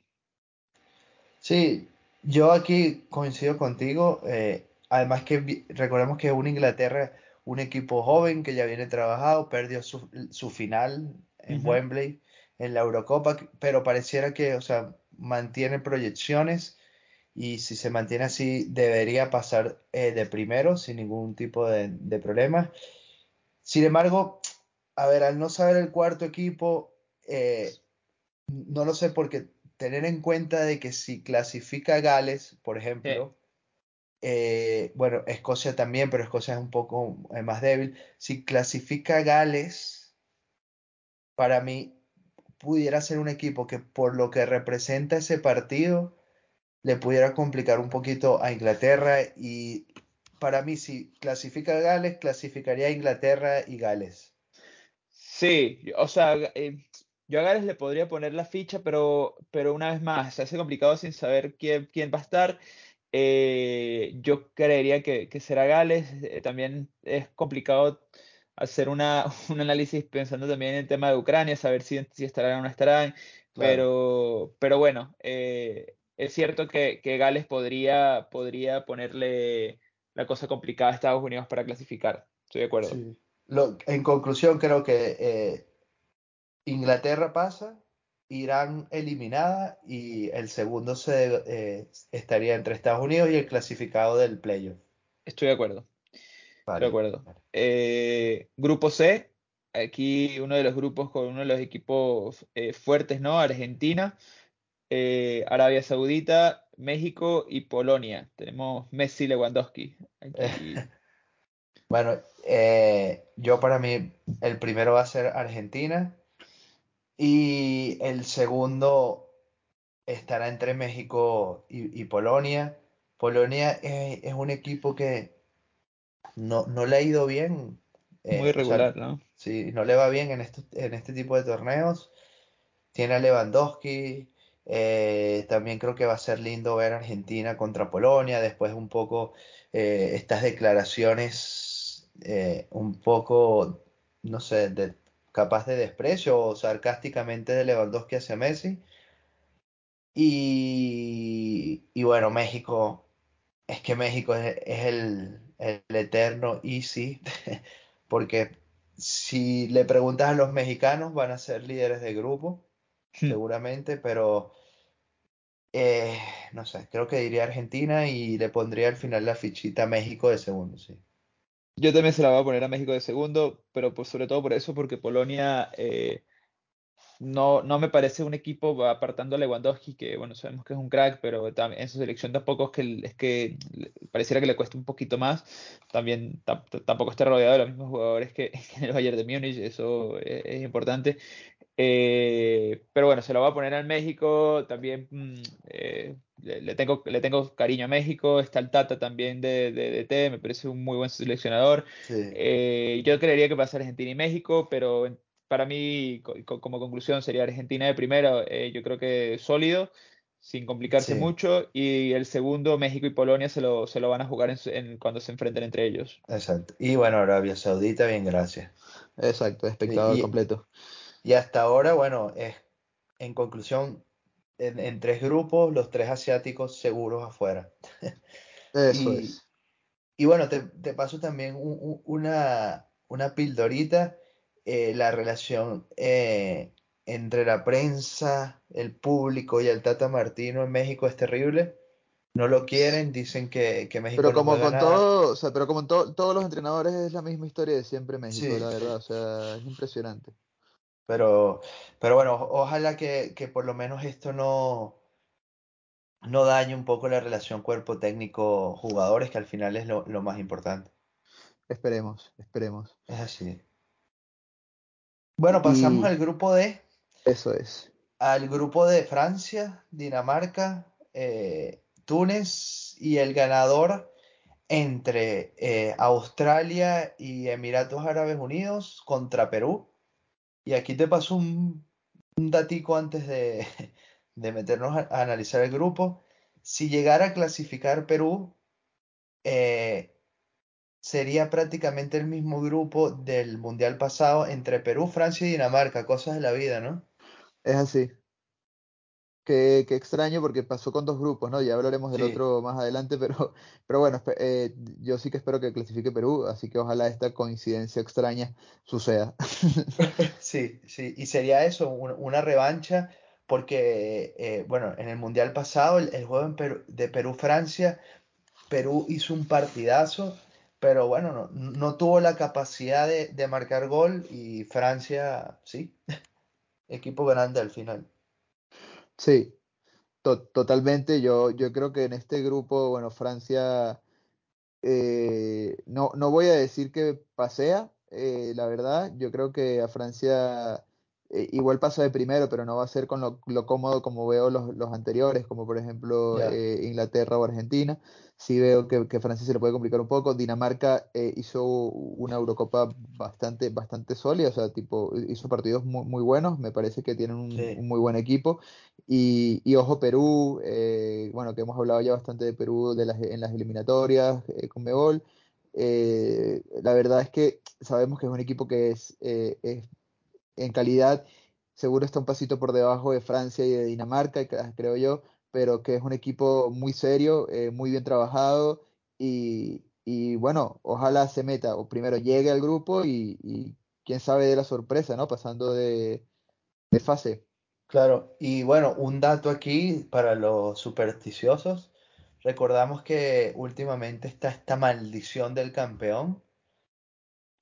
Sí, yo aquí coincido contigo, eh, además que recordemos que es un Inglaterra, un equipo joven que ya viene trabajado, perdió su, final en Wembley en la Eurocopa, pero pareciera que, o sea, mantiene proyecciones y si se mantiene así debería pasar eh, de primero sin ningún tipo de, de problema. Sin embargo, a ver, al no saber el cuarto equipo, eh, no lo sé porque tener en cuenta de que si clasifica Gales, por ejemplo, eh, bueno, Escocia también, pero Escocia es un poco más débil. Si clasifica Gales, para mí pudiera ser un equipo que por lo que representa ese partido, le pudiera complicar un poquito a Inglaterra y para mí si clasifica a Gales, clasificaría a Inglaterra y Gales. Sí, o sea, eh, yo a Gales le podría poner la ficha, pero, pero una vez más, se hace complicado sin saber quién, quién va a estar. Eh, yo creería que, que será Gales. Eh, también es complicado hacer una, un análisis pensando también en el tema de Ucrania, saber si, si estarán o no estarán. Claro, Pero, pero bueno, eh, es cierto que, que Gales podría, podría ponerle la cosa complicada a Estados Unidos para clasificar. Estoy de acuerdo. sí. Lo, en conclusión, creo que eh, Inglaterra pasa, Irán eliminada y el segundo se, eh, estaría entre Estados Unidos y el clasificado del playoff. Estoy de acuerdo. Estoy de Vale. acuerdo. Eh, grupo C, aquí uno de los grupos con uno de los equipos fuertes, ¿no? Argentina, eh, Arabia Saudita, México y Polonia. Tenemos Messi Lewandowski aquí. Bueno, eh, yo para mí el primero va a ser Argentina y el segundo estará entre México y, y Polonia. Polonia es, es un equipo que no, no le ha ido bien, Muy eh, o sea, regular, ¿no? si no le va bien en, estos- en este tipo de torneos. Tiene a Lewandowski, eh, también creo que va a ser lindo ver Argentina contra Polonia, después un poco eh, estas declaraciones eh, un poco, no sé, de, capaz de desprecio o sarcásticamente de Lewandowski hacia Messi. Y, y bueno, México, es que México es, es el, el eterno easy, porque si le preguntas a los mexicanos van a ser líderes de grupo, seguramente, pero eh, no sé, creo que diría Argentina y le pondría al final la fichita a México de segundo, sí. Yo también se la voy a poner a México de segundo, pero por, sobre todo por eso, porque Polonia eh, no, no me parece un equipo, apartando a Lewandowski, que bueno, sabemos que es un crack, pero también en su selección tampoco es que, es que pareciera que le cuesta un poquito más. También tam- tampoco está rodeado de los mismos jugadores que, que en el Bayern de Múnich, eso es, es importante. Eh, pero bueno, se lo voy a poner al México. También mm, eh, le, tengo, le tengo cariño a México. Está el Tata también de, de, de T, me parece un muy buen seleccionador. Sí, Eh, yo creería que pasa Argentina y México, pero en- para mí, co- co- como conclusión, sería Argentina de primero. eh, yo creo que sólido, sin complicarse sí, mucho. Y el segundo, México y Polonia, se lo, se lo van a jugar en en- cuando se enfrenten entre ellos. exacto. Y bueno, Arabia Saudita, bien, gracias. Exacto, espectador y- completo. y hasta ahora, bueno, es, en conclusión, en, en tres grupos, los tres asiáticos seguros afuera. Eso Y, es. y bueno, te, te paso también un- un- una, una pildorita, eh, la relación eh, entre la prensa, el público y el Tata Martino en México es terrible. No lo quieren, dicen que, que México Pero no como juega con todo, o sea, pero como en to- todos los entrenadores es la misma historia de siempre en México, Sí, la verdad, o sea, es impresionante. pero, pero bueno, ojalá que, que por lo menos esto no, no dañe un poco la relación cuerpo técnico-jugadores, que al final es lo, lo más importante. Esperemos, esperemos. Es así. Bueno, pasamos Y al grupo D. eso es. al grupo de Francia, Dinamarca, eh, Túnez y el ganador entre eh, Australia y Emiratos Árabes Unidos contra Perú. Y aquí te paso un, un datico antes de, de meternos a, a analizar el grupo. Si llegara a clasificar Perú, eh, sería prácticamente el mismo grupo del Mundial pasado entre Perú, Francia y Dinamarca, cosas de la vida, ¿no? Es así. Qué, qué extraño porque pasó con dos grupos, ¿no? Ya hablaremos del Sí. otro más adelante, pero, pero bueno, eh, yo sí que espero que clasifique Perú, así que ojalá esta coincidencia extraña suceda. Sí, sí, y sería eso, un- una revancha, porque, eh, bueno, en el Mundial pasado, el, el juego en Perú- de Perú-Francia, Perú hizo un partidazo, pero bueno, no, no tuvo la capacidad de, de marcar gol y Francia, sí, equipo grande al final. Sí, to- totalmente. Yo, yo creo que en este grupo, bueno, Francia, eh, no, no voy a decir que pasea, eh, la verdad. Yo creo que a Francia eh, igual pasa de primero, pero no va a ser con lo, cómodo como veo los, anteriores, como por ejemplo eh, Inglaterra o Argentina. Sí veo que, Francia se le puede complicar un poco. Dinamarca eh, hizo una Eurocopa bastante, bastante sólida, o sea, tipo, hizo partidos muy, buenos, me parece que tienen un, muy buen equipo. Y, ojo, Perú, bueno, que hemos hablado ya bastante de Perú de las, en las eliminatorias con Mebol. la verdad es que sabemos que es un equipo que es, es en calidad seguro está un pasito por debajo de Francia y de Dinamarca, creo yo, pero que es un equipo muy serio, eh, muy bien trabajado y, bueno, ojalá se meta o primero llegue al grupo y, quién sabe de la sorpresa, ¿no? Pasando de, fase. Claro, y bueno, un dato aquí para los supersticiosos. Recordamos que últimamente está esta maldición del campeón,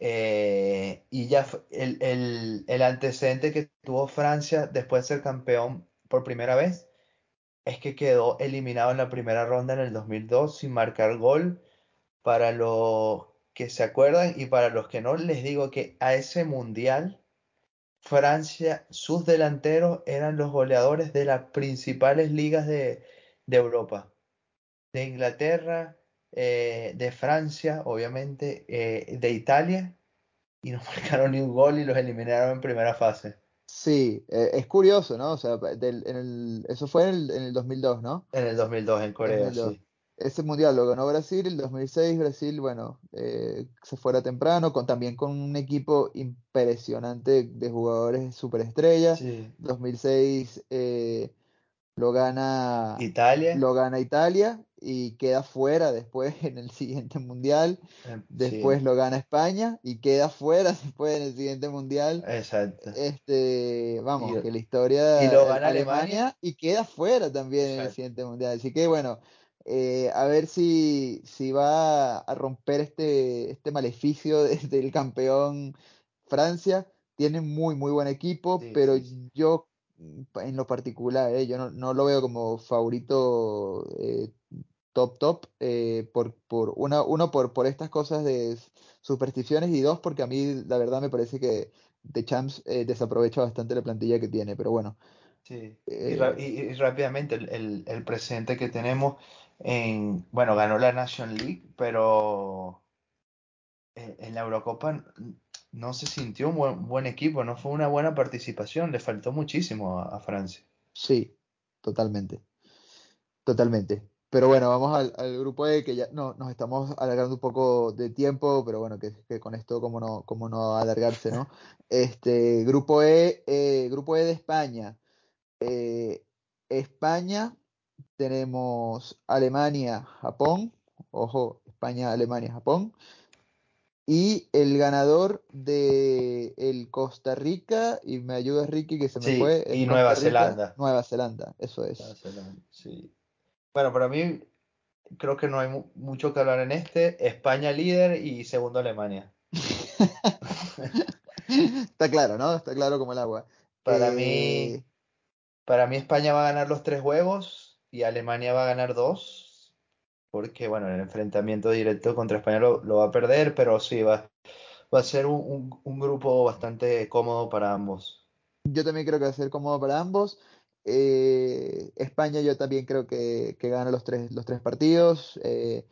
eh, y ya el, el, antecedente que tuvo Francia después de ser campeón por primera vez es que quedó eliminado en la primera ronda en el 2002 sin marcar gol. Para los que se acuerdan y para los que no, les digo que a ese mundial Francia, sus delanteros eran los goleadores de las principales ligas de, Europa. De Inglaterra, eh, de Francia, obviamente, eh, de Italia, y no marcaron ni un gol y los eliminaron en primera fase. Sí, eh, es curioso, ¿no? O sea, eso fue en el, 2002, ¿no? En el 2002 en Corea, sí. Ese mundial lo ganó Brasil, el 2006 Brasil, bueno, se fuera temprano, con, también con un equipo impresionante de jugadores superestrellas. Sí. 2006 lo gana Italia. Lo gana Italia y queda fuera después en el siguiente mundial. Em, después lo gana España y queda fuera después en el siguiente mundial. Exacto. Este, vamos, que la historia y lo gana Alemania, y queda fuera también en el siguiente mundial. Así que bueno, eh, a ver si, si va a romper este, este maleficio del campeón Francia. Tiene muy, muy buen equipo, pero yo en lo particular, ¿eh? yo no, lo veo como favorito eh, top top, eh, por, por una, uno por, por estas cosas de supersticiones y dos porque a mí la verdad me parece que The Champs desaprovecha bastante la plantilla que tiene, pero bueno. Sí, y, rápidamente el, el, presente que tenemos en, bueno, ganó la National League, pero en la Eurocopa no se sintió un buen, equipo, no fue una buena participación, le faltó muchísimo a, Francia. Sí, totalmente. Totalmente. Pero bueno, vamos al, grupo E, que ya no, nos estamos alargando un poco de tiempo, pero bueno, que, con esto como no, como no alargarse, ¿no? Este, grupo E, eh, grupo E de España. Eh, España, tenemos Alemania, Japón, ojo, España, Alemania, Japón. Y el ganador de el Costa Rica, y me ayuda Ricky que se me fue. y Nueva Zelanda. Nueva Zelanda, eso es. Nueva Zelanda, sí. Bueno, para mí creo que no hay mucho que hablar en este. España líder y segundo Alemania. Está claro, ¿no? Está claro como el agua. Para mí, eh, para mí España va a ganar los tres juegos y Alemania va a ganar dos porque bueno, el enfrentamiento directo contra España lo, va a perder, pero sí, va, va a ser un, grupo bastante cómodo para ambos. Yo también creo que va a ser cómodo para ambos. Eh, España yo también creo que, gana los tres, los tres partidos. Eh,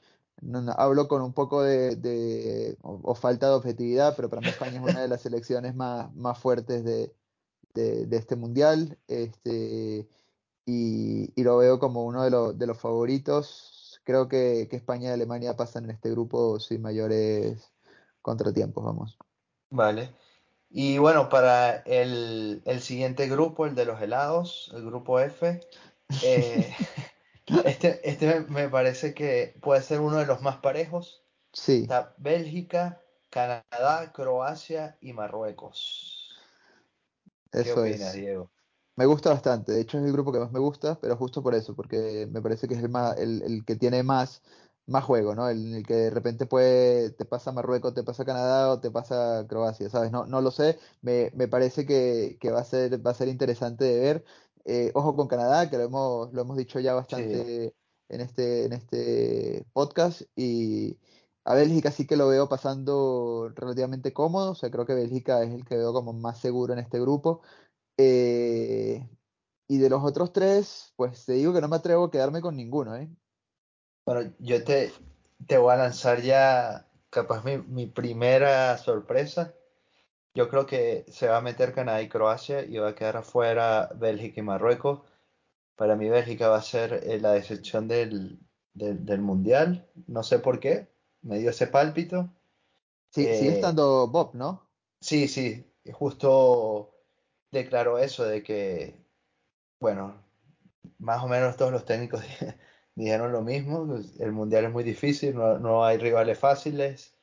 hablo con un poco de, o, falta de objetividad, pero para mí España es una de las selecciones más, más fuertes de, este mundial. Este, y, y, lo veo como uno de, de los favoritos creo que, España y Alemania pasan en este grupo sin mayores contratiempos, vamos. Vale. Y bueno, para el, siguiente grupo, el de los helados, el grupo F, eh, este, este me parece que puede ser uno de los más parejos. Sí. Está Bélgica, Canadá, Croacia y Marruecos. ¿Qué opinas, Diego? Me gusta bastante, de hecho es el grupo que más me gusta, pero justo por eso, porque me parece que es el, más, el, que tiene más, más juego, ¿no? El, el, que de repente puede, te pasa Marruecos, te pasa Canadá o te pasa Croacia, ¿sabes? No, no lo sé, me, me parece que, que, va, a ser, va a ser interesante de ver. Eh, ojo con Canadá, que lo hemos, lo hemos dicho ya bastante en, este, en este podcast, y a Bélgica sí que lo veo pasando relativamente cómodo, o sea, creo que Bélgica es el que veo como más seguro en este grupo. Eh, y de los otros tres, pues te digo que no me atrevo a quedarme con ninguno, ¿eh? Bueno, yo te, te voy a lanzar ya capaz mi, mi primera sorpresa. Yo creo que se va a meter Canadá y Croacia y va a quedar afuera Bélgica y Marruecos. Para mí Bélgica va a ser eh, la decepción del, del, del Mundial. No sé por qué. Me dio ese pálpito. Sí, sigue Eh, estando Bob, ¿no? sí, sí. Justo declaró eso de que, bueno, más o menos todos los técnicos dijeron lo mismo. pues, El Mundial es muy difícil, no, no hay rivales fáciles,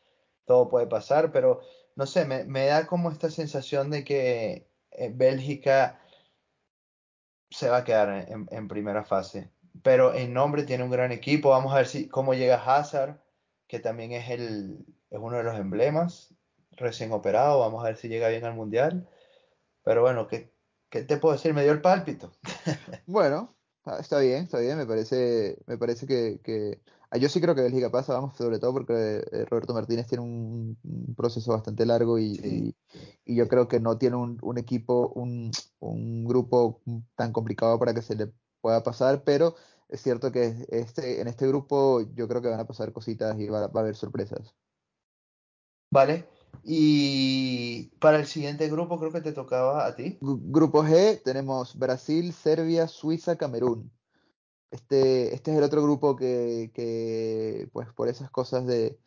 todo puede pasar, pero no sé, me, me da como esta sensación de que eh, Bélgica se va a quedar en, en- primera fase. Pero en nombre tiene un gran equipo. Vamos a ver si cómo llega Hazard, que también es el, es uno de los emblemas, recién operado. Vamos a ver si llega bien al Mundial. Pero bueno, ¿qué, qué te puedo decir? Me dio el pálpito. Bueno, ah, está bien, está bien, me parece, me parece que, que- ah, yo sí creo que Bélgica pasa, vamos, sobre todo porque eh, Roberto Martínez tiene un, un proceso bastante largo y, Sí. y- y yo creo que no tiene un, un equipo, un, un grupo tan complicado para que se le pueda pasar, pero es cierto que este, en este grupo yo creo que van a pasar cositas y va, va a haber sorpresas. Vale. Y para el siguiente grupo creo que te tocaba a ti. Gru- Grupo G tenemos Brasil, Serbia, Suiza, Camerún. Este, este es el otro grupo que, que, pues por esas cosas de,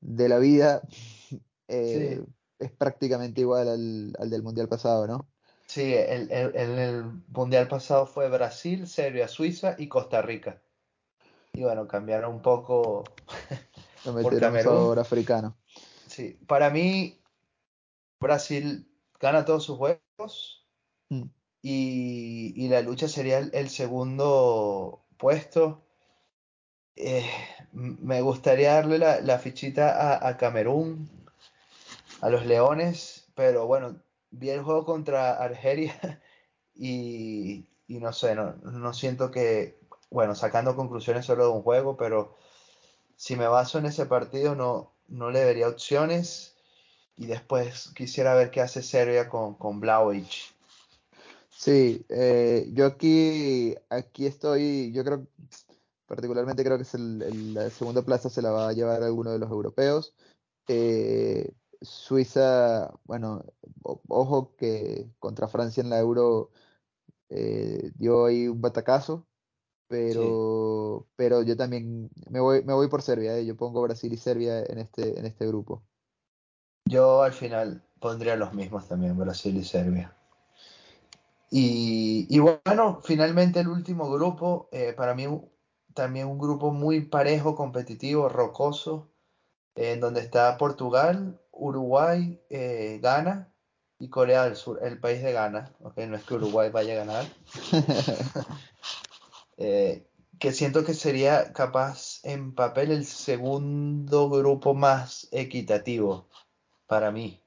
de la vida, eh, Sí. es prácticamente igual al, al del Mundial pasado, ¿no? Sí, el, el, el, Mundial pasado fue Brasil, Serbia, Suiza y Costa Rica. Y bueno, cambiaron un poco por metieron un Camerún. africano. Sí, para mí Brasil gana todos sus juegos Mm. y, y la lucha sería el, el segundo puesto. Eh, me gustaría darle la, la fichita a, a Camerún, a los Leones, pero bueno, vi el juego contra Argelia y, y no sé, no, no siento que, bueno, sacando conclusiones solo de un juego, pero si me baso en ese partido no, no le vería opciones. Y después quisiera ver qué hace Serbia con, con. Sí, eh, yo aquí, aquí estoy, yo creo, particularmente creo que es el, el- la segunda plaza se la va a llevar alguno de los europeos. Eh, Suiza, bueno, o- ojo que contra Francia en la Euro eh, dio ahí un batacazo, Sí, pero, pero yo también me voy, me voy por Serbia, eh, Yo pongo Brasil y Serbia en este, en este grupo. Yo al final pondría los mismos también, Brasil y Serbia. Y, y bueno, finalmente el último grupo, eh, para mí también un grupo muy parejo, competitivo, rocoso, eh, en donde está Portugal, Uruguay, eh, Ghana y Corea del Sur, el país de Ghana. ok, No es que Uruguay vaya a ganar, eh, que siento que sería capaz en papel el segundo grupo más equitativo para mí.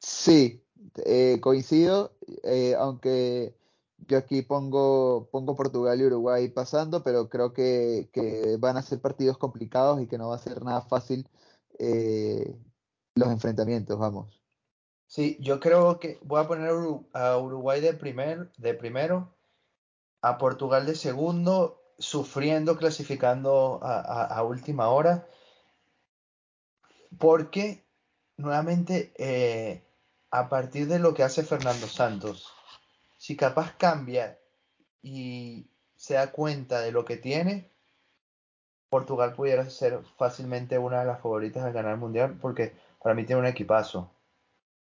Sí, eh, coincido, eh, aunque yo aquí pongo, pongo Portugal y Uruguay pasando, pero creo que, que van a ser partidos complicados y que no va a ser nada fácil eh, los enfrentamientos, vamos. Sí, yo creo que voy a poner a Uruguay de, primer, de primero, a Portugal de segundo, sufriendo, clasificando a, a- a última hora, porque nuevamente eh, a partir de lo que hace Fernando Santos, si capaz cambia y se da cuenta de lo que tiene, Portugal pudiera ser fácilmente una de las favoritas a ganar el mundial, porque para mí tiene un equipazo.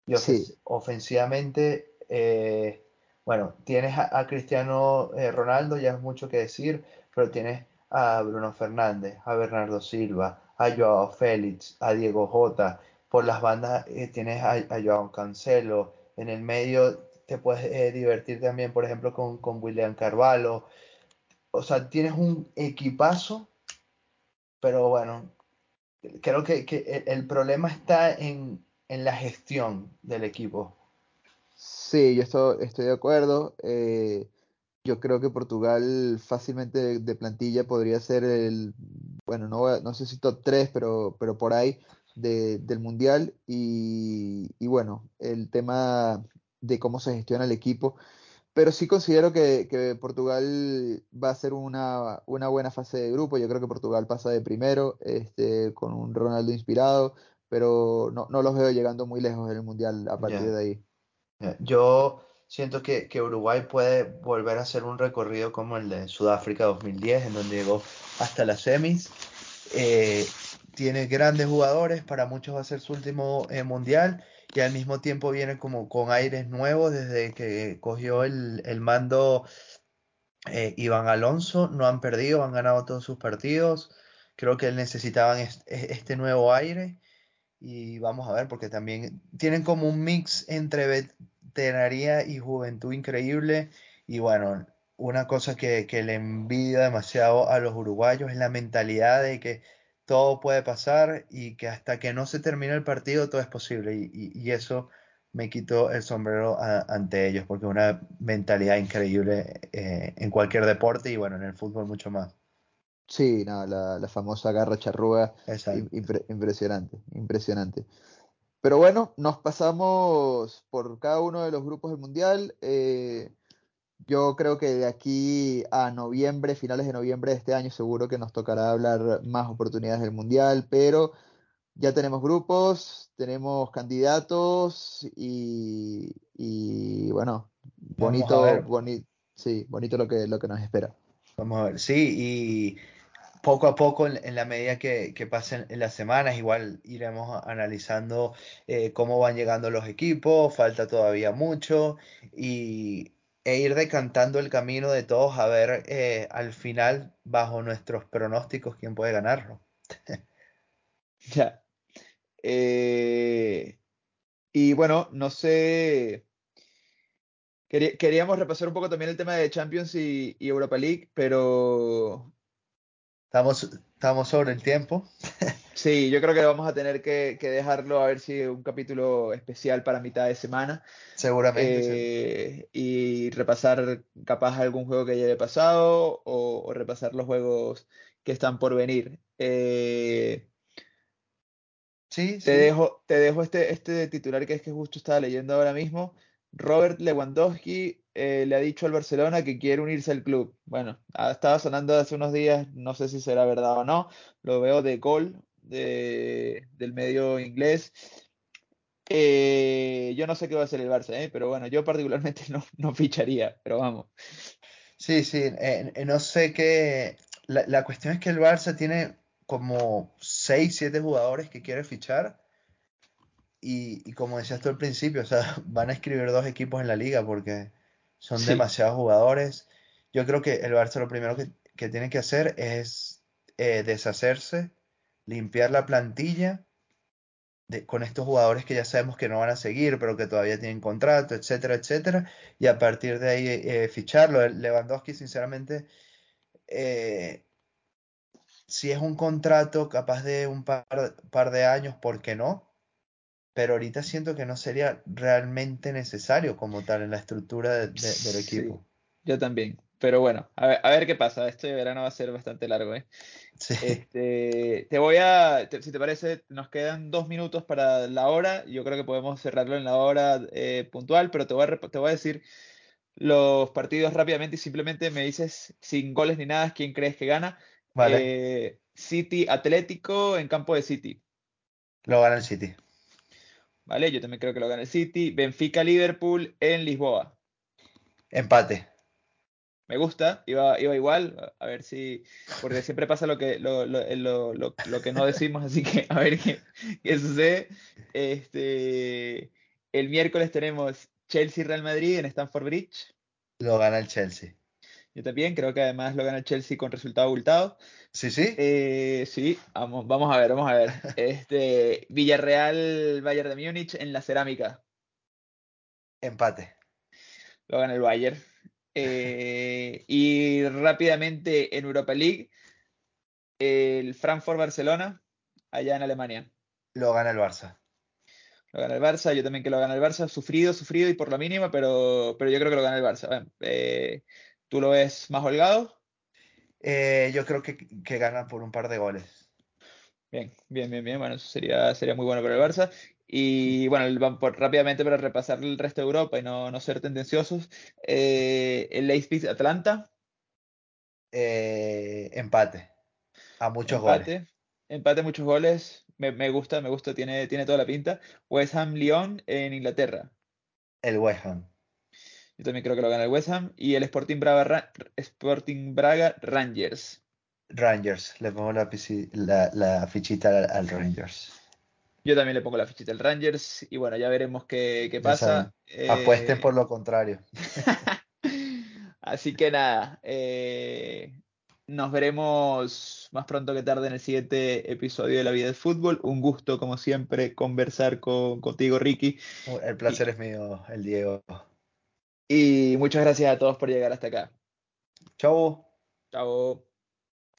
Y Sí, ofens- ofensivamente, eh, bueno, tienes a, a Cristiano eh, Ronaldo, ya es mucho que decir, pero tienes a Bruno Fernández, a Bernardo Silva, a Joao Félix, a Diego Jota. Por las bandas eh, tienes a, a Cancelo. En el medio te puedes eh, divertir también, por ejemplo, con, con William Carvalho. O sea, tienes un equipazo, pero bueno, creo que, que el, problema está en, en la gestión del equipo. sí, yo estoy, estoy de acuerdo. eh, yo creo que Portugal fácilmente de, plantilla podría ser el, bueno, no, no sé si top 3, pero, pero por ahí de- del Mundial. Y, y bueno, el tema de cómo se gestiona el equipo. pero sí considero que, Portugal va a ser una, buena fase de grupo. Yo creo que Portugal pasa de primero, este, con un Ronaldo inspirado, pero no, los veo llegando muy lejos en el Mundial a partir de ahí. Yo siento que, Uruguay puede volver a hacer un recorrido como el de Sudáfrica 2010, en donde llegó hasta las semis. Eh, tiene grandes jugadores, para muchos va a ser su último eh, mundial y al mismo tiempo viene como con aires nuevos desde que cogió el, mando eh, Iván Alonso. No han perdido, han ganado todos sus partidos. Creo que necesitaban este nuevo aire y vamos a ver porque también tienen como un mix entre veteraría y juventud increíble y bueno, una cosa que, que le envidio demasiado a los uruguayos es la mentalidad de que todo puede pasar y que hasta que no se termine el partido todo es posible. Y, eso me quitó el sombrero ante ellos, porque es una mentalidad increíble eh, en cualquier deporte y bueno, en el fútbol mucho más. Sí, no, la, famosa garra charrúa, impresionante, impresionante. Pero bueno, nos pasamos por cada uno de los grupos del Mundial. Eh, yo creo que de aquí a noviembre, finales de noviembre de este año, seguro que nos tocará hablar más oportunidades del Mundial, pero ya tenemos grupos, tenemos candidatos y, bueno, bonito, bonito, sí, bonito lo que, lo que nos espera. Vamos a ver, sí, y poco a poco, en, la medida que, pasen las semanas, igual iremos analizando eh, cómo van llegando los equipos, falta todavía mucho y e ir decantando el camino de todos a ver eh, al final, bajo nuestros pronósticos, quién puede ganarlo. ya. Eh, y bueno, no sé. Queríamos repasar un poco también el tema de Champions y, Europa League, pero. Estamos, estamos sobre el tiempo. Sí, yo creo que vamos a tener que, dejarlo a ver si un capítulo especial para mitad de semana. Seguramente. Eh, y repasar capaz algún juego que haya pasado o, repasar los juegos que están por venir. Eh, sí, te dejo, te dejo este, este titular que es que justo estaba leyendo ahora mismo. Robert Lewandowski eh, le ha dicho al Barcelona que quiere unirse al club. Bueno, estaba sonando hace unos días, no sé si será verdad o no. Lo veo de gol, del medio inglés. Eh, yo no sé qué va a hacer el Barça, ¿eh? pero bueno, yo particularmente no, no ficharía, pero vamos. Sí, sí, eh, no sé qué. La, cuestión es que el Barça tiene como 6, 7 jugadores que quiere fichar. Y, como decías tú al principio, o sea, van a escribir dos equipos en la liga porque son demasiados jugadores. Yo creo que el Barça lo primero que, que tiene que hacer es deshacerse limpiar la plantilla con estos jugadores que ya sabemos que no van a seguir, pero que todavía tienen contrato, etcétera, etcétera, y a partir de ahí eh, ficharlo. Lewandowski, sinceramente, eh, si es un contrato capaz de un par, par, de años, ¿por qué no? Pero ahorita siento que no sería realmente necesario como tal en la estructura del equipo. yo también. Pero bueno, a ver, a ver, qué pasa. Este verano va a ser bastante largo, ¿eh? Sí. Este, te voy a, si te parece, nos quedan dos minutos para la hora. Yo creo que podemos cerrarlo en la hora eh, puntual, pero te voy, a, te voy a decir los partidos rápidamente y simplemente me dices sin goles ni nada quién crees que gana. Vale. Eh, City Atlético en campo de City. Lo gana el City. Vale, yo también creo que lo gana el City. Benfica Liverpool en Lisboa. Empate me gusta, iba, iba igual, a ver si, porque siempre pasa lo que, lo, lo, lo, que no decimos, así que a ver qué, qué, sucede. Este, el miércoles tenemos Chelsea-Real Madrid en Stamford Bridge. Lo gana el Chelsea. Yo también, creo que además lo gana el Chelsea con resultado abultado. Sí, sí. Eh, sí, vamos, vamos a ver, vamos a ver. Este, Villarreal, Bayern de Múnich en la cerámica. Empate. Lo gana el Bayern. Eh, y rápidamente en Europa League, el Frankfurt-Barcelona, allá en Alemania. Lo gana el Barça. Lo gana el Barça, yo también que lo gana el Barça, sufrido, sufrido y por la mínima, pero, pero yo creo que lo gana el Barça. Eh, ¿Tú lo ves más holgado? Eh, yo creo que, que gana por un par de goles. Bien, bien, bien, bien. Bueno, eso sería, sería muy bueno para el Barça. Y bueno, por- rápidamente para repasar el resto de Europa y no, no ser tendenciosos. eh, el Leipzig Atlanta, Eh, empate, a muchos goles. empate. Empate, muchos goles. Me, me gusta, me gusta, tiene, tiene toda la pinta. West Ham Lyon en Inglaterra. El West Ham. Yo también creo que lo gana el West Ham. Y el Sporting Braga, Ra- Sporting Braga Rangers. Rangers, le pongo la, pici- la- la fichita al, al Rangers. Yo también le pongo la fichita al Rangers. Y bueno, ya veremos qué, pasa. apuesten Eh, por lo contrario. Así que nada, eh, nos veremos más pronto que tarde en el siguiente episodio de La Vida del Fútbol. Un gusto, como siempre, conversar con, contigo, Ricky. El placer es mío, el Diego. Y muchas gracias a todos por llegar hasta acá. Chau. Chao.